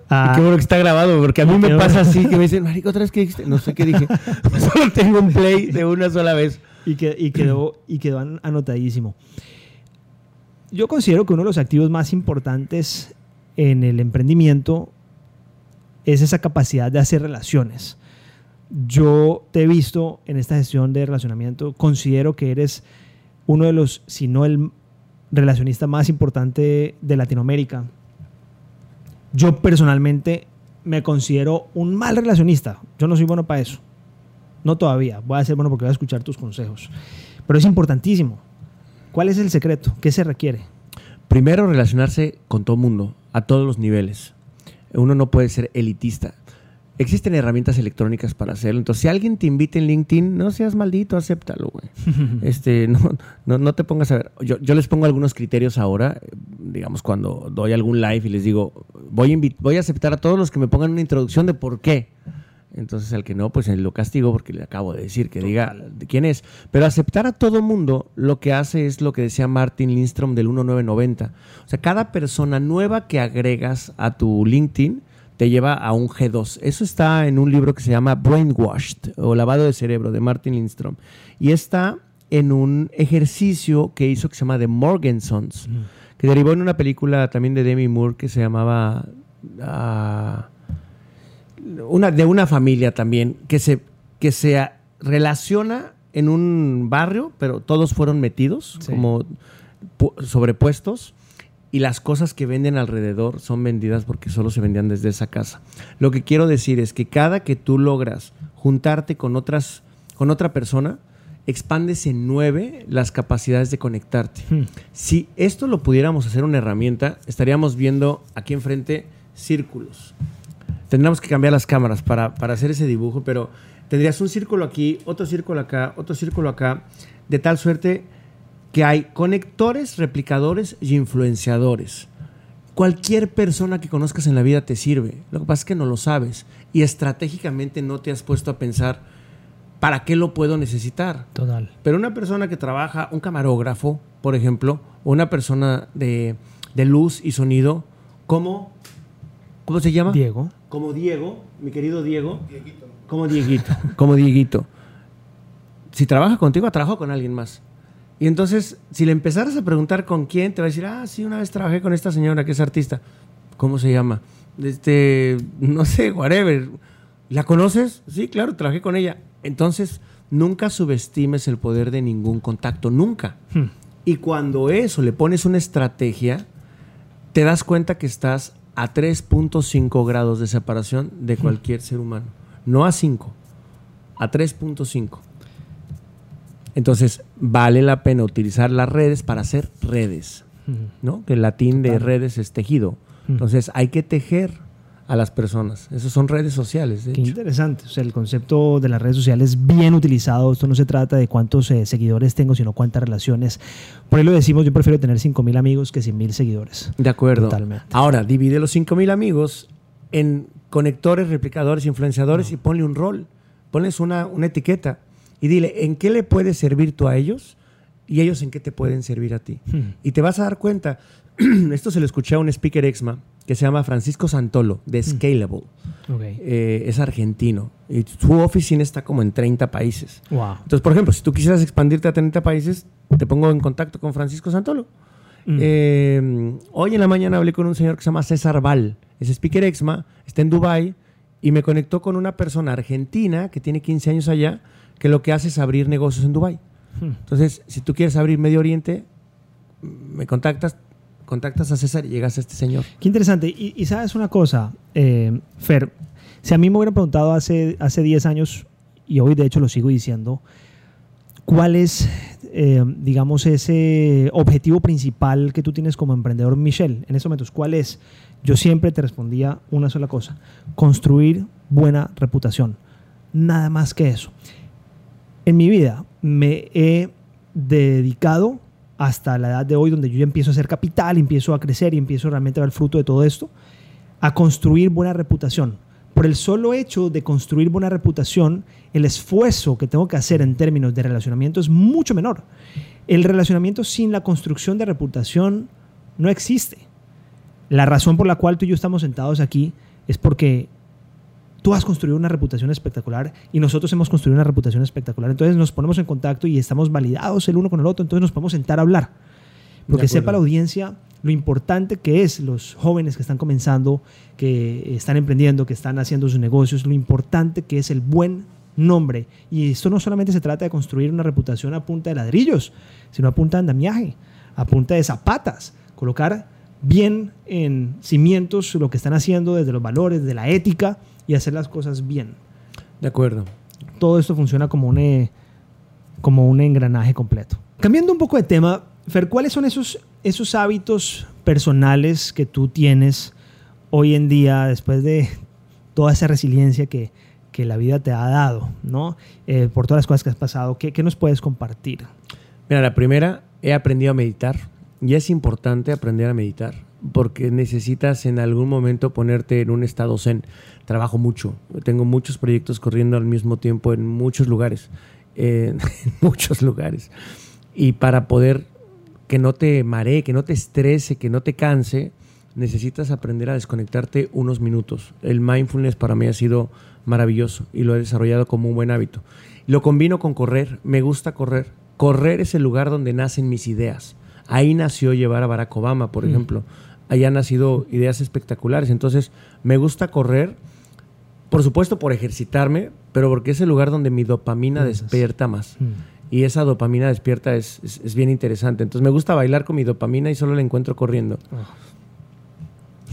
Ah, Y qué bueno que está grabado, porque a mí me pasa así, que me dicen, marico, otra vez que dijiste, no sé qué dije. Solo tengo un play de una sola vez. y, que, y quedó, y quedó an- anotadísimo. Yo considero que uno de los activos más importantes en el emprendimiento es esa capacidad de hacer relaciones. Yo te he visto en esta gestión de relacionamiento, considero que eres uno de los, si no el relacionista más importante de Latinoamérica. Yo personalmente me considero un mal relacionista. Yo no soy bueno para eso. No todavía. Voy a ser bueno porque voy a escuchar tus consejos. Pero es importantísimo. ¿Cuál es el secreto? ¿Qué se requiere? Primero, relacionarse con todo mundo, a todos los niveles. Uno no puede ser elitista. Existen herramientas electrónicas para hacerlo. Entonces, si alguien te invita en LinkedIn, no seas maldito, acéptalo, güey. este, no, no, no te pongas a ver. Yo, yo les pongo algunos criterios ahora, digamos, cuando doy algún live y les digo, voy a, voy a aceptar a todos los que me pongan una introducción de por qué. Entonces, al que no, pues lo castigo porque le acabo de decir que diga de quién es. Pero aceptar a todo mundo lo que hace es lo que decía Martin Lindstrom del 1990. O sea, cada persona nueva que agregas a tu LinkedIn te lleva a un G2. Eso está en un libro que se llama Brainwashed o Lavado de Cerebro de Martin Lindstrom. Y está en un ejercicio que hizo que se llama The Morgansons, que derivó en una película también de Demi Moore que se llamaba... ah, una, de una familia también que se, que se relaciona en un barrio, pero todos fueron metidos Sí. como pu- sobrepuestos y las cosas que venden alrededor son vendidas porque solo se vendían desde esa casa. Lo que quiero decir es que cada que tú logras juntarte con otras con otra persona, expandes en nueve las capacidades de conectarte. Hmm. Si esto lo pudiéramos hacer una herramienta, estaríamos viendo aquí enfrente círculos. Tendríamos que cambiar las cámaras para, para hacer ese dibujo, pero tendrías un círculo aquí, otro círculo acá, otro círculo acá, de tal suerte que hay conectores, replicadores y influenciadores. Cualquier persona que conozcas en la vida te sirve. Lo que pasa es que no lo sabes y estratégicamente no te has puesto a pensar para qué lo puedo necesitar. Total. Pero una persona que trabaja, un camarógrafo, por ejemplo, o una persona de, de luz y sonido, como, ¿cómo se llama? Diego. Como Diego, mi querido Diego. Como Dieguito. Como Dieguito. Si trabaja contigo, ha trabajado con alguien más. Y entonces, si le empezaras a preguntar con quién, te va a decir, ah, sí, una vez trabajé con esta señora que es artista. ¿Cómo se llama? Este, no sé, whatever. ¿La conoces? Sí, claro, trabajé con ella. Entonces, nunca subestimes el poder de ningún contacto, nunca. Hmm. Y cuando eso le pones una estrategia, te das cuenta que estás a 3.5 grados de separación de cualquier ser humano. No a 5, a 3.5. Entonces, vale la pena utilizar las redes para hacer redes. ¿no? Que el latín de redes es tejido. Entonces, hay que tejer a las personas. Esas son redes sociales, de Qué hecho. interesante. O sea, el concepto de las redes sociales bien utilizado. Esto no se trata de cuántos eh, seguidores tengo, sino cuántas relaciones. Por ahí lo decimos, yo prefiero tener 5.000 amigos que 100.000 seguidores. De acuerdo. Totalmente. Ahora, divide los 5000 amigos en conectores, replicadores, influenciadores y ponle un rol. Ponles una, una etiqueta y dile en qué le puedes servir tú a ellos y ellos en qué te pueden servir a ti. Hmm. Y te vas a dar cuenta, esto se lo escuché a un speaker exma que se llama Francisco Santolo, de Scalable. Ok. Eh, es argentino y su oficina está como en 30 países. Wow. Entonces, por ejemplo, si tú quisieras expandirte a 30 países, te pongo en contacto con Francisco Santolo. Mm. Eh, hoy en la mañana hablé con un señor que se llama César Val, es speaker exma, está en Dubai y me conectó con una persona argentina que tiene 15 años allá, que lo que hace es abrir negocios en Dubai. Hmm. Entonces, si tú quieres abrir Medio Oriente, me contactas, contactas a César y llegas a este señor. Qué interesante. Y, y sabes una cosa, eh, Fer, si a mí me hubieran preguntado hace, hace 10 años, y hoy de hecho lo sigo diciendo, ¿cuál es, eh, digamos, ese objetivo principal que tú tienes como emprendedor, Michelle, en estos momentos? ¿Cuál es? Yo siempre te respondía una sola cosa, construir buena reputación. Nada más que eso. En mi vida me he dedicado hasta la edad de hoy, donde yo ya empiezo a hacer capital, empiezo a crecer y empiezo realmente a ver el fruto de todo esto, a construir buena reputación. Por el solo hecho de construir buena reputación, el esfuerzo que tengo que hacer en términos de relacionamiento es mucho menor. El relacionamiento sin la construcción de reputación no existe. La razón por la cual tú y yo estamos sentados aquí es porque tú has construido una reputación espectacular y nosotros hemos construido una reputación espectacular. Entonces nos ponemos en contacto y estamos validados el uno con el otro, entonces nos podemos sentar a hablar. Porque sepa la audiencia lo importante que es los jóvenes que están comenzando, que están emprendiendo, que están haciendo sus negocios, lo importante que es el buen nombre. Y esto no solamente se trata de construir una reputación a punta de ladrillos, sino a punta de andamiaje, a punta de zapatas, colocar bien en cimientos lo que están haciendo desde los valores, de la ética y hacer las cosas bien. De acuerdo. Todo esto funciona como un, eh, como un engranaje completo. Cambiando un poco de tema, Fer, ¿cuáles son esos, esos hábitos personales que tú tienes hoy en día después de toda esa resiliencia que, que la vida te ha dado, ¿no? Eh, por todas las cosas que has pasado? ¿Qué, qué nos puedes compartir? Mira, la primera, he aprendido a meditar y es importante aprender a meditar porque necesitas en algún momento ponerte en un estado zen. Trabajo mucho, tengo muchos proyectos corriendo al mismo tiempo en muchos lugares, eh, en muchos lugares. Y para poder que no te maree, que no te estrese, que no te canse, necesitas aprender a desconectarte unos minutos. El mindfulness para mí ha sido maravilloso y lo he desarrollado como un buen hábito. Lo combino con correr, me gusta correr. Correr es el lugar donde nacen mis ideas. Ahí nació llevar a Barack Obama, por Mm. ejemplo. Ahí han nacido ideas espectaculares. Entonces, me gusta correr, por supuesto por ejercitarme, pero porque es el lugar donde mi dopamina Piensas. despierta más. Mm. Y esa dopamina despierta es, es- es bien interesante. Entonces, me gusta bailar con mi dopamina y solo la encuentro corriendo.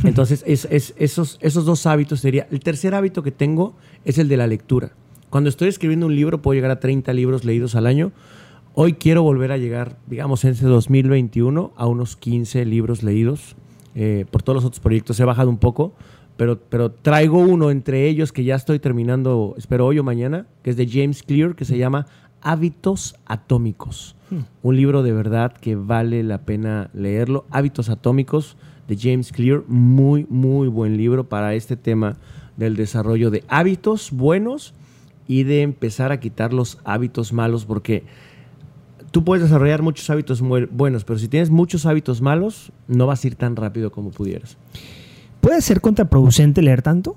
Entonces, es, es- esos, esos dos hábitos sería. El tercer hábito que tengo es el de la lectura. Cuando estoy escribiendo un libro puedo llegar a 30 libros leídos al año. Hoy quiero volver a llegar, digamos, en ese 2021 a unos 15 libros leídos. Eh, por todos los otros proyectos he bajado un poco, pero, pero traigo uno entre ellos que ya estoy terminando, espero hoy o mañana, que es de James Clear, que se llama Hábitos Atómicos. Hmm. Un libro de verdad que vale la pena leerlo. Hábitos Atómicos de James Clear, muy, muy buen libro para este tema del desarrollo de hábitos buenos y de empezar a quitar los hábitos malos, porque tú puedes desarrollar muchos hábitos buenos, pero si tienes muchos hábitos malos, no vas a ir tan rápido como pudieras. ¿Puede ser contraproducente leer tanto?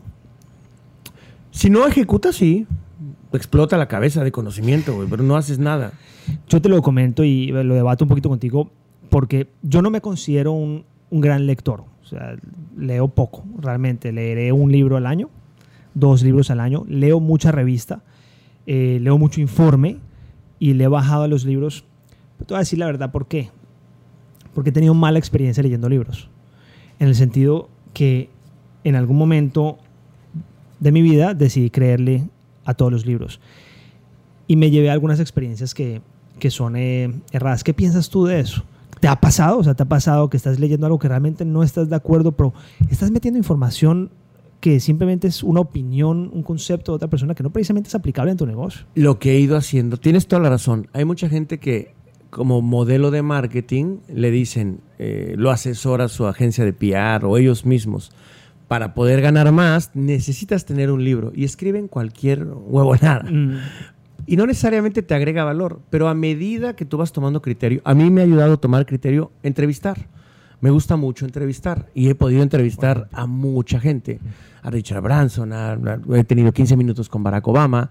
Si no ejecutas, sí. Explota la cabeza de conocimiento, pero no haces nada. Yo te lo comento y lo debato un poquito contigo, porque yo no me considero un, un gran lector. O sea, leo poco, realmente. Leeré un libro al año, dos libros al año. Leo mucha revista, eh, leo mucho informe y le he bajado a los libros. te voy a decir la verdad, ¿por qué? Porque he tenido mala experiencia leyendo libros. En el sentido que en algún momento de mi vida decidí creerle a todos los libros. Y me llevé a algunas experiencias que, que son eh, erradas. ¿Qué piensas tú de eso? ¿Te ha pasado? O sea, ¿te ha pasado que estás leyendo algo que realmente no estás de acuerdo, pero estás metiendo información que simplemente es una opinión, un concepto de otra persona que no precisamente es aplicable en tu negocio? Lo que he ido haciendo, tienes toda la razón. Hay mucha gente que como modelo de marketing le dicen, eh, lo asesora su agencia de PR o ellos mismos. Para poder ganar más, necesitas tener un libro y escriben cualquier huevonada. Mm y no necesariamente te agrega valor, pero a medida que tú vas tomando criterio, a mí me ha ayudado a tomar criterio entrevistar. Me gusta mucho entrevistar y he podido entrevistar a mucha gente, a Richard Branson, he tenido 15 minutos con Barack Obama.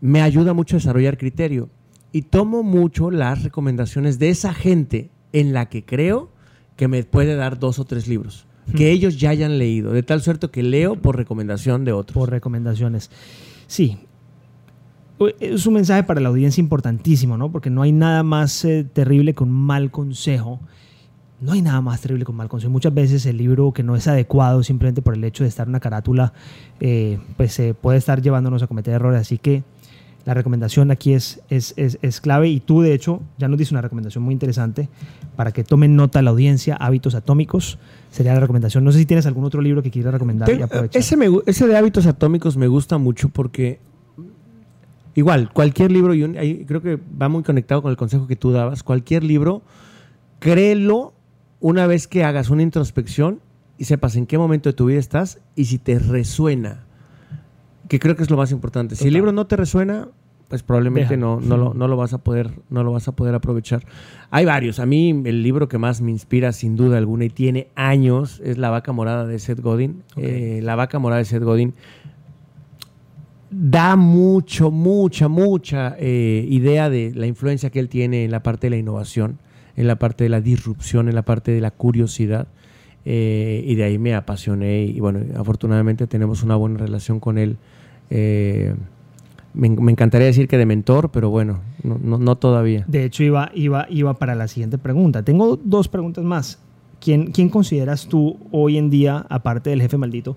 Me ayuda mucho a desarrollar criterio y tomo mucho las recomendaciones de esa gente en la que creo que me puede dar dos o tres libros que ellos ya hayan leído, de tal suerte que leo por recomendación de otros. Por recomendaciones. Sí, es un mensaje para la audiencia importantísimo, ¿no? Porque no hay nada más eh, terrible que un mal consejo. No hay nada más terrible que un mal consejo. Muchas veces el libro que no es adecuado simplemente por el hecho de estar una carátula, eh, pues puede estar llevándonos a cometer errores. Así que la recomendación aquí es, es, es, clave y tú de hecho ya nos dices una recomendación muy interesante para que tomen nota la audiencia, hábitos atómicos, sería la recomendación. No sé si tienes algún otro libro que quieras recomendar. ese, ese de hábitos atómicos me gusta mucho porque Igual, cualquier libro, y creo que va muy conectado con el consejo que tú dabas, cualquier libro, créelo una vez que hagas una introspección y sepas en qué momento de tu vida estás y si te resuena, que creo que es lo más importante. Si el libro no te resuena, pues probablemente no, no, lo, no, lo, vas a poder, no lo vas a poder aprovechar. Hay varios. A mí el libro que más me inspira, sin duda alguna, y tiene años, es La vaca morada de Seth Godin. Eh, la vaca morada de Seth Godin da mucho, mucha, mucha eh, idea de la influencia que él tiene en la parte de la innovación, en la parte de la disrupción, en la parte de la curiosidad. Eh, y de ahí me apasioné y bueno, afortunadamente tenemos una buena relación con él. Eh, me, encantaría decir que de mentor, pero bueno, no, no, todavía. De hecho, iba, iba, iba para la siguiente pregunta. Tengo dos preguntas más. ¿Quién, ¿Quién consideras tú hoy en día, aparte del jefe maldito,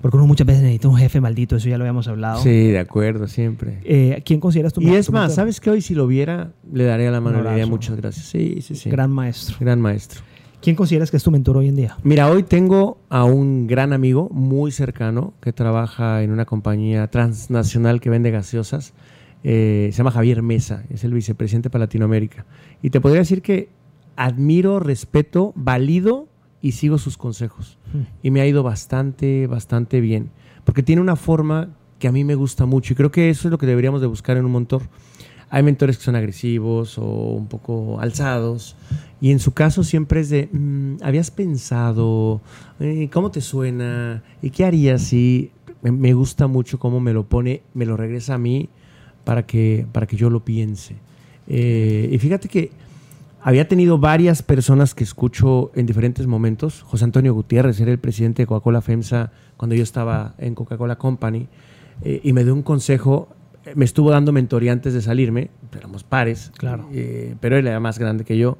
porque uno muchas veces necesita un jefe maldito, eso ya lo habíamos hablado. Sí, de acuerdo, siempre. Eh, ¿Quién consideras tu Y es más, ¿sabes qué? Hoy si lo viera, le daría la mano le muchas gracias. Sí, sí, sí. Gran maestro. Gran maestro. ¿Quién consideras que es tu mentor hoy en día? Mira, hoy tengo a un gran amigo muy cercano que trabaja en una compañía transnacional que vende gaseosas. Eh, se llama Javier Mesa, es el vicepresidente para Latinoamérica. Y te podría decir que admiro, respeto, valido y sigo sus consejos. Hmm. Y me ha ido bastante, bastante bien. Porque tiene una forma que a mí me gusta mucho y creo que eso es lo que deberíamos de buscar en un mentor. Hay mentores que son agresivos o un poco alzados y en su caso siempre es de, mm, ¿habías pensado? Eh, ¿Cómo te suena? ¿Y qué harías si me gusta mucho cómo me lo pone, me lo regresa a mí para que, para que yo lo piense? Eh, y fíjate que había tenido varias personas que escucho en diferentes momentos. José Antonio Gutiérrez era el presidente de Coca-Cola FEMSA cuando yo estaba en Coca-Cola Company eh, y me dio un consejo. Me estuvo dando mentoría antes de salirme, éramos pares, claro. Eh, pero él era más grande que yo.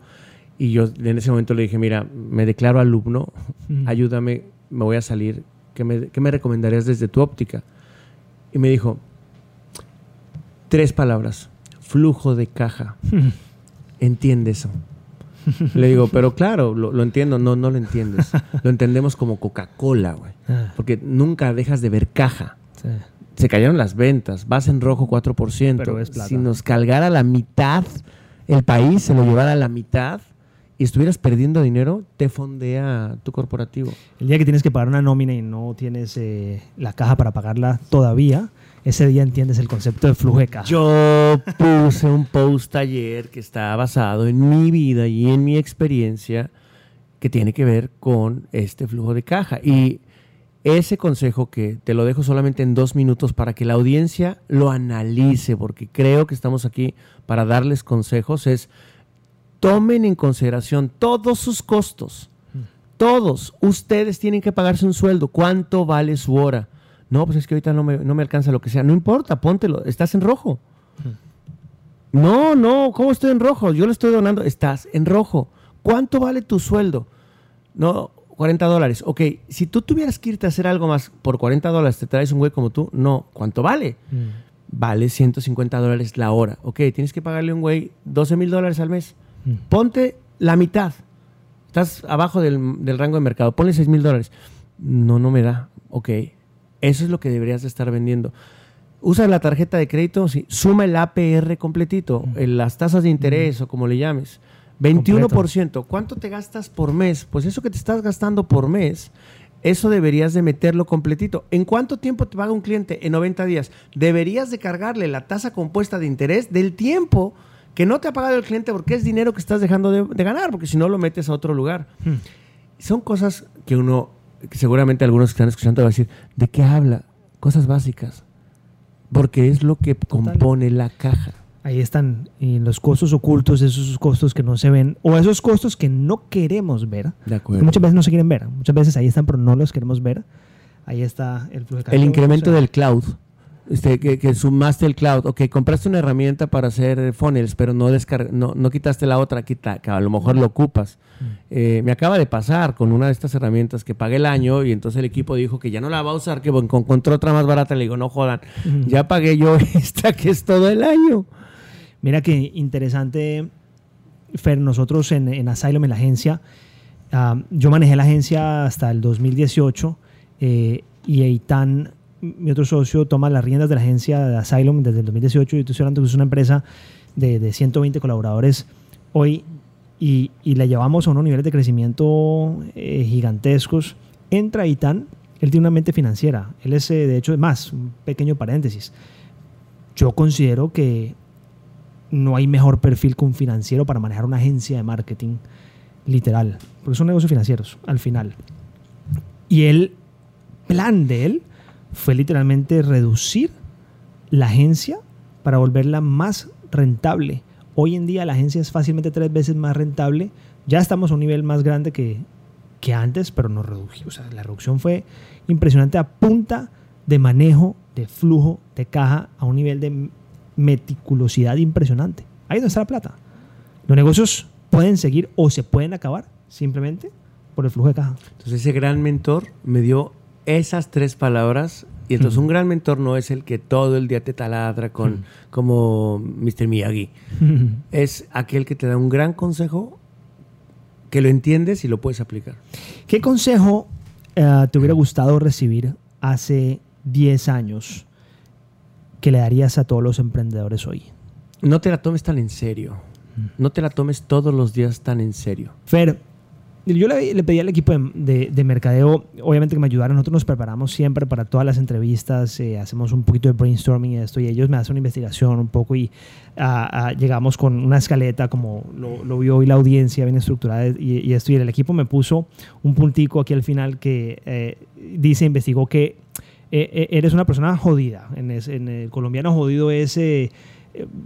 Y yo en ese momento le dije, mira, me declaro alumno, ayúdame, me voy a salir, ¿qué me, ¿qué me recomendarías desde tu óptica? Y me dijo, Tres palabras. Flujo de caja. Entiende eso. Le digo, pero claro, lo, lo entiendo. No, no lo entiendes. Lo entendemos como Coca-Cola, güey. Ah, Porque nunca dejas de ver caja. sí. Se cayeron las ventas. Vas en rojo 4%. Pero es plata. Si nos cargara la mitad, el país se lo llevara a la mitad y estuvieras perdiendo dinero, te fondea tu corporativo. El día que tienes que pagar una nómina y no tienes eh, la caja para pagarla todavía, ese día entiendes el concepto de flujo de caja. Yo puse un post ayer que está basado en mi vida y en mi experiencia que tiene que ver con este flujo de caja. Y ese consejo que te lo dejo solamente en dos minutos para que la audiencia lo analice, porque creo que estamos aquí para darles consejos, es tomen en consideración todos sus costos. Todos. Ustedes tienen que pagarse un sueldo. ¿Cuánto vale su hora? No, pues es que ahorita no me, no me alcanza lo que sea. No importa, póntelo. Estás en rojo. No, no, ¿cómo estoy en rojo? Yo le estoy donando. Estás en rojo. ¿Cuánto vale tu sueldo? No, 40 dólares. Ok, si tú tuvieras que irte a hacer algo más por 40 dólares, ¿te traes un güey como tú? No. ¿Cuánto vale? Mm. Vale 150 dólares la hora. Ok, tienes que pagarle a un güey 12 mil dólares al mes. Ponte la mitad. Estás abajo del, del rango de mercado. Ponle 6 mil dólares. No, no me da. Ok. Eso es lo que deberías de estar vendiendo. Usa la tarjeta de crédito, sí. suma el APR completito, en las tasas de interés o como le llames. 21%. ¿Cuánto te gastas por mes? Pues eso que te estás gastando por mes, eso deberías de meterlo completito. ¿En cuánto tiempo te paga un cliente? En 90 días. Deberías de cargarle la tasa compuesta de interés del tiempo que no te ha pagado el cliente porque es dinero que estás dejando de, de ganar, porque si no lo metes a otro lugar. Son cosas que uno, seguramente algunos que están escuchando van a decir, ¿de qué habla? Cosas básicas. Porque es lo que compone la caja. Ahí están y los costos ocultos, esos costos que no se ven, o esos costos que no queremos ver. De acuerdo. muchas veces no se quieren ver. Muchas veces ahí están, pero no los queremos ver. Ahí está el flujo de. El incremento O sea, del cloud. Este, que, que sumaste el cloud. Ok, compraste una herramienta para hacer funnels, pero no, no, no quitaste la otra, quita, que a lo mejor lo ocupas. Eh, me acaba de pasar con una de estas herramientas que pagué el año y entonces el equipo dijo que ya no la va a usar, que encontró otra más barata. Le digo, no jodan, ya pagué yo esta que es todo el año. Mira qué interesante, Fer, nosotros en, en Asylum, en la agencia, ah, yo manejé la agencia hasta el 2018 eh, y Eitan, mi otro socio, toma las riendas de la agencia de Asylum desde el 2018. Yo estoy hablando que es una empresa de, de 120 colaboradores hoy y, y la llevamos a unos niveles de crecimiento eh, gigantescos. Entra Eitan, él tiene una mente financiera. Él es, eh, de hecho, más, un pequeño paréntesis. Yo considero que no hay mejor perfil que un financiero para manejar una agencia de marketing literal, porque son negocios financieros al final. Y el plan de él fue literalmente reducir la agencia para volverla más rentable. Hoy en día la agencia es fácilmente tres veces más rentable. Ya estamos a un nivel más grande que, que antes, pero no redujo. O sea, la reducción fue impresionante a punta de manejo, de flujo, de caja, a un nivel de meticulosidad impresionante. Ahí donde está la plata. Los negocios pueden seguir o se pueden acabar simplemente por el flujo de caja. Entonces ese gran mentor me dio esas tres palabras y entonces un gran mentor no es el que todo el día te taladra con como Mr. Miyagi. Es aquel que te da un gran consejo que lo entiendes y lo puedes aplicar. ¿Qué consejo eh, te hubiera gustado recibir hace 10 años que le darías a todos los emprendedores hoy? No te la tomes tan en serio. No te la tomes todos los días tan en serio. Fer, yo le, le pedí al equipo de, de- de mercadeo, obviamente que me ayudaran. Nosotros nos preparamos siempre para todas las entrevistas, eh, hacemos un poquito de brainstorming y esto, y ellos me hacen una investigación un poco y ah, ah, llegamos con una escaleta como lo, vio hoy la audiencia, bien estructurada y, esto. Y el equipo me puso un puntico aquí al final que eh, dice, investigó que eh, eres una persona jodida. En, en el colombiano jodido es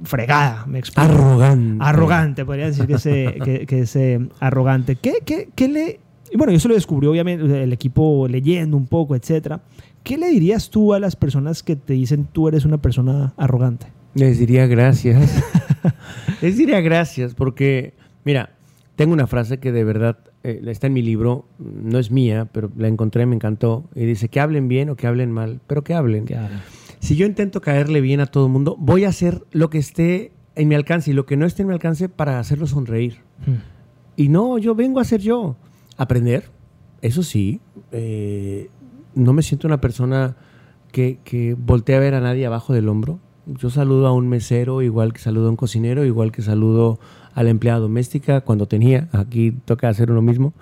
fregada, me explico. Arrogante. Arrogante, podría decir que es, eh, que, que eh, arrogante. ¿Qué, qué, qué le.? y Bueno, yo se lo descubrió, obviamente, el equipo leyendo un poco, etcétera. ¿Qué le dirías tú a las personas que te dicen tú eres una persona arrogante? Les diría gracias. Les diría gracias porque, mira, tengo una frase que de verdad eh, está en mi libro, no es mía, pero la encontré, me encantó, y dice que hablen bien o que hablen mal, pero que hablen. Si yo intento caerle bien a todo el mundo, voy a hacer lo que esté en mi alcance y lo que no esté en mi alcance para hacerlo sonreír. Hmm. Y no, yo vengo a ser yo. Aprender, eso sí. eh, no me siento una persona que, que voltea a ver a nadie abajo del hombro. Yo saludo a un mesero igual que saludo a un cocinero, igual que saludo a la empleada doméstica cuando tenía. Aquí toca hacer uno mismo.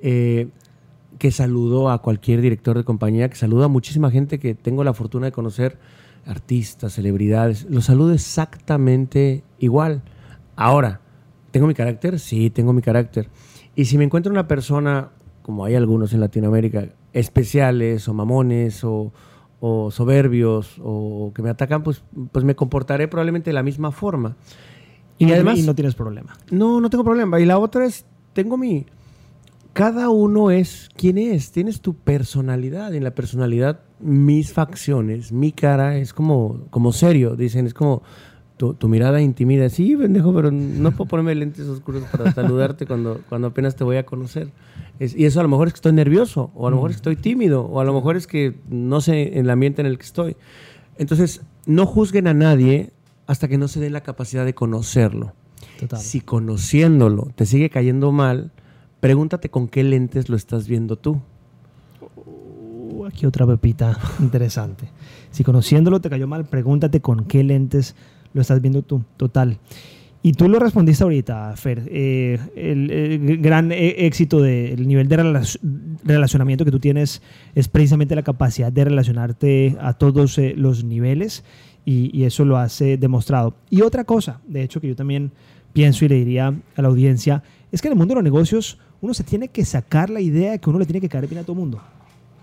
Eh, que saludo a cualquier director de compañía, que saludo a muchísima gente que tengo la fortuna de conocer, artistas, celebridades. Los saludo exactamente igual. Ahora, ¿tengo mi carácter? Sí, tengo mi carácter. Y si me encuentro una persona, como hay algunos en Latinoamérica, especiales o mamones o, o soberbios o que me atacan, pues, pues me comportaré probablemente de la misma forma. Y, Y además además- no tienes problema. No, no tengo problema. Y la otra es, tengo mi... Cada uno es quien es, tienes tu personalidad. Y en la personalidad, mis facciones, mi cara es como, como serio. Dicen, es como tu, tu mirada intimida. Sí, pendejo, pero no puedo ponerme lentes oscuros para saludarte cuando, cuando apenas te voy a conocer. Es- y eso a lo mejor es que estoy nervioso, o a lo mejor es que estoy tímido, o a lo mejor es que no sé en el ambiente en el que estoy. Entonces, no juzguen a nadie hasta que no se den la capacidad de conocerlo. Total. Si conociéndolo te sigue cayendo mal, pregúntate con qué lentes lo estás viendo tú. Uh, aquí otra pepita interesante. Si conociéndolo te cayó mal, pregúntate con qué lentes lo estás viendo tú. Total. Y tú lo respondiste ahorita, Fer. Eh, el, gran eh, éxito del nivel de relac- relacionamiento que tú tienes es precisamente la capacidad de relacionarte a todos eh, los niveles y, y eso lo has eh, demostrado. Y otra cosa, de hecho, que yo también pienso y le diría a la audiencia, es que en el mundo de los negocios uno se tiene que sacar la idea de que uno le tiene que caer bien a todo mundo.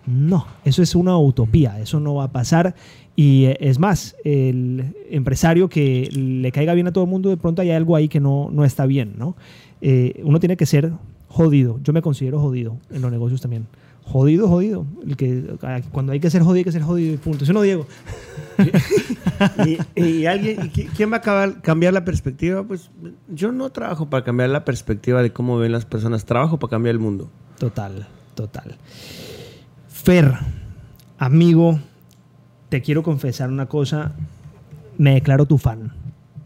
No, eso es una utopía, eso no va a pasar. Y eh, es más, el empresario que le caiga bien a todo el mundo, de pronto hay algo ahí que no, no está bien, ¿no? Eh, uno tiene que ser jodido. Yo me considero jodido en los negocios también. Jodido, jodido. El que, cuando hay que ser jodido, hay que ser jodido y punto. Eso no, Diego. Y, alguien, ¿quién va a cambiar la perspectiva? Pues yo no trabajo para cambiar la perspectiva de cómo ven las personas, trabajo para cambiar el mundo. Total, total. Fer, amigo, te quiero confesar una cosa. Me declaro tu fan.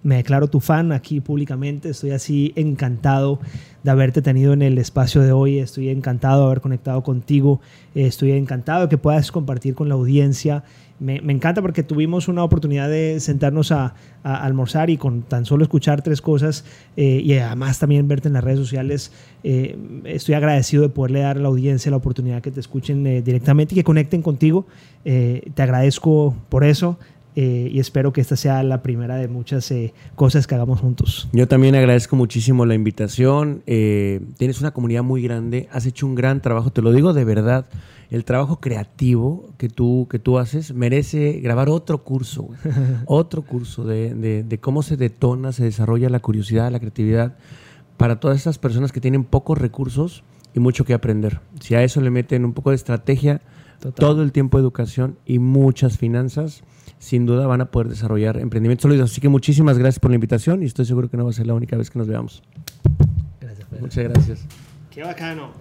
Me declaro tu fan aquí públicamente. Estoy así encantado de haberte tenido en el espacio de hoy. Estoy encantado de haber conectado contigo. Estoy encantado de que puedas compartir con la audiencia. Me, encanta porque tuvimos una oportunidad de sentarnos a, almorzar y con tan solo escuchar tres cosas eh, y además también verte en las redes sociales, eh, estoy agradecido de poderle dar a la audiencia la oportunidad que te escuchen eh, directamente y que conecten contigo. Te agradezco por eso. Eh, y espero que esta sea la primera de muchas eh, cosas que hagamos juntos. Yo también agradezco muchísimo la invitación. eh, tienes una comunidad muy grande, has hecho un gran trabajo, te lo digo de verdad. El trabajo creativo que tú, que tú haces merece grabar otro curso, otro curso de, de- de cómo se detona, se desarrolla la curiosidad, la creatividad para todas esas personas que tienen pocos recursos y mucho que aprender. Si a eso le meten un poco de estrategia, Total. todo el tiempo educación y muchas finanzas, sin duda van a poder desarrollar emprendimientos sólidos. Así que muchísimas gracias por la invitación y estoy seguro que no va a ser la única vez que nos veamos. Gracias. Pedro. Muchas gracias. Qué bacano.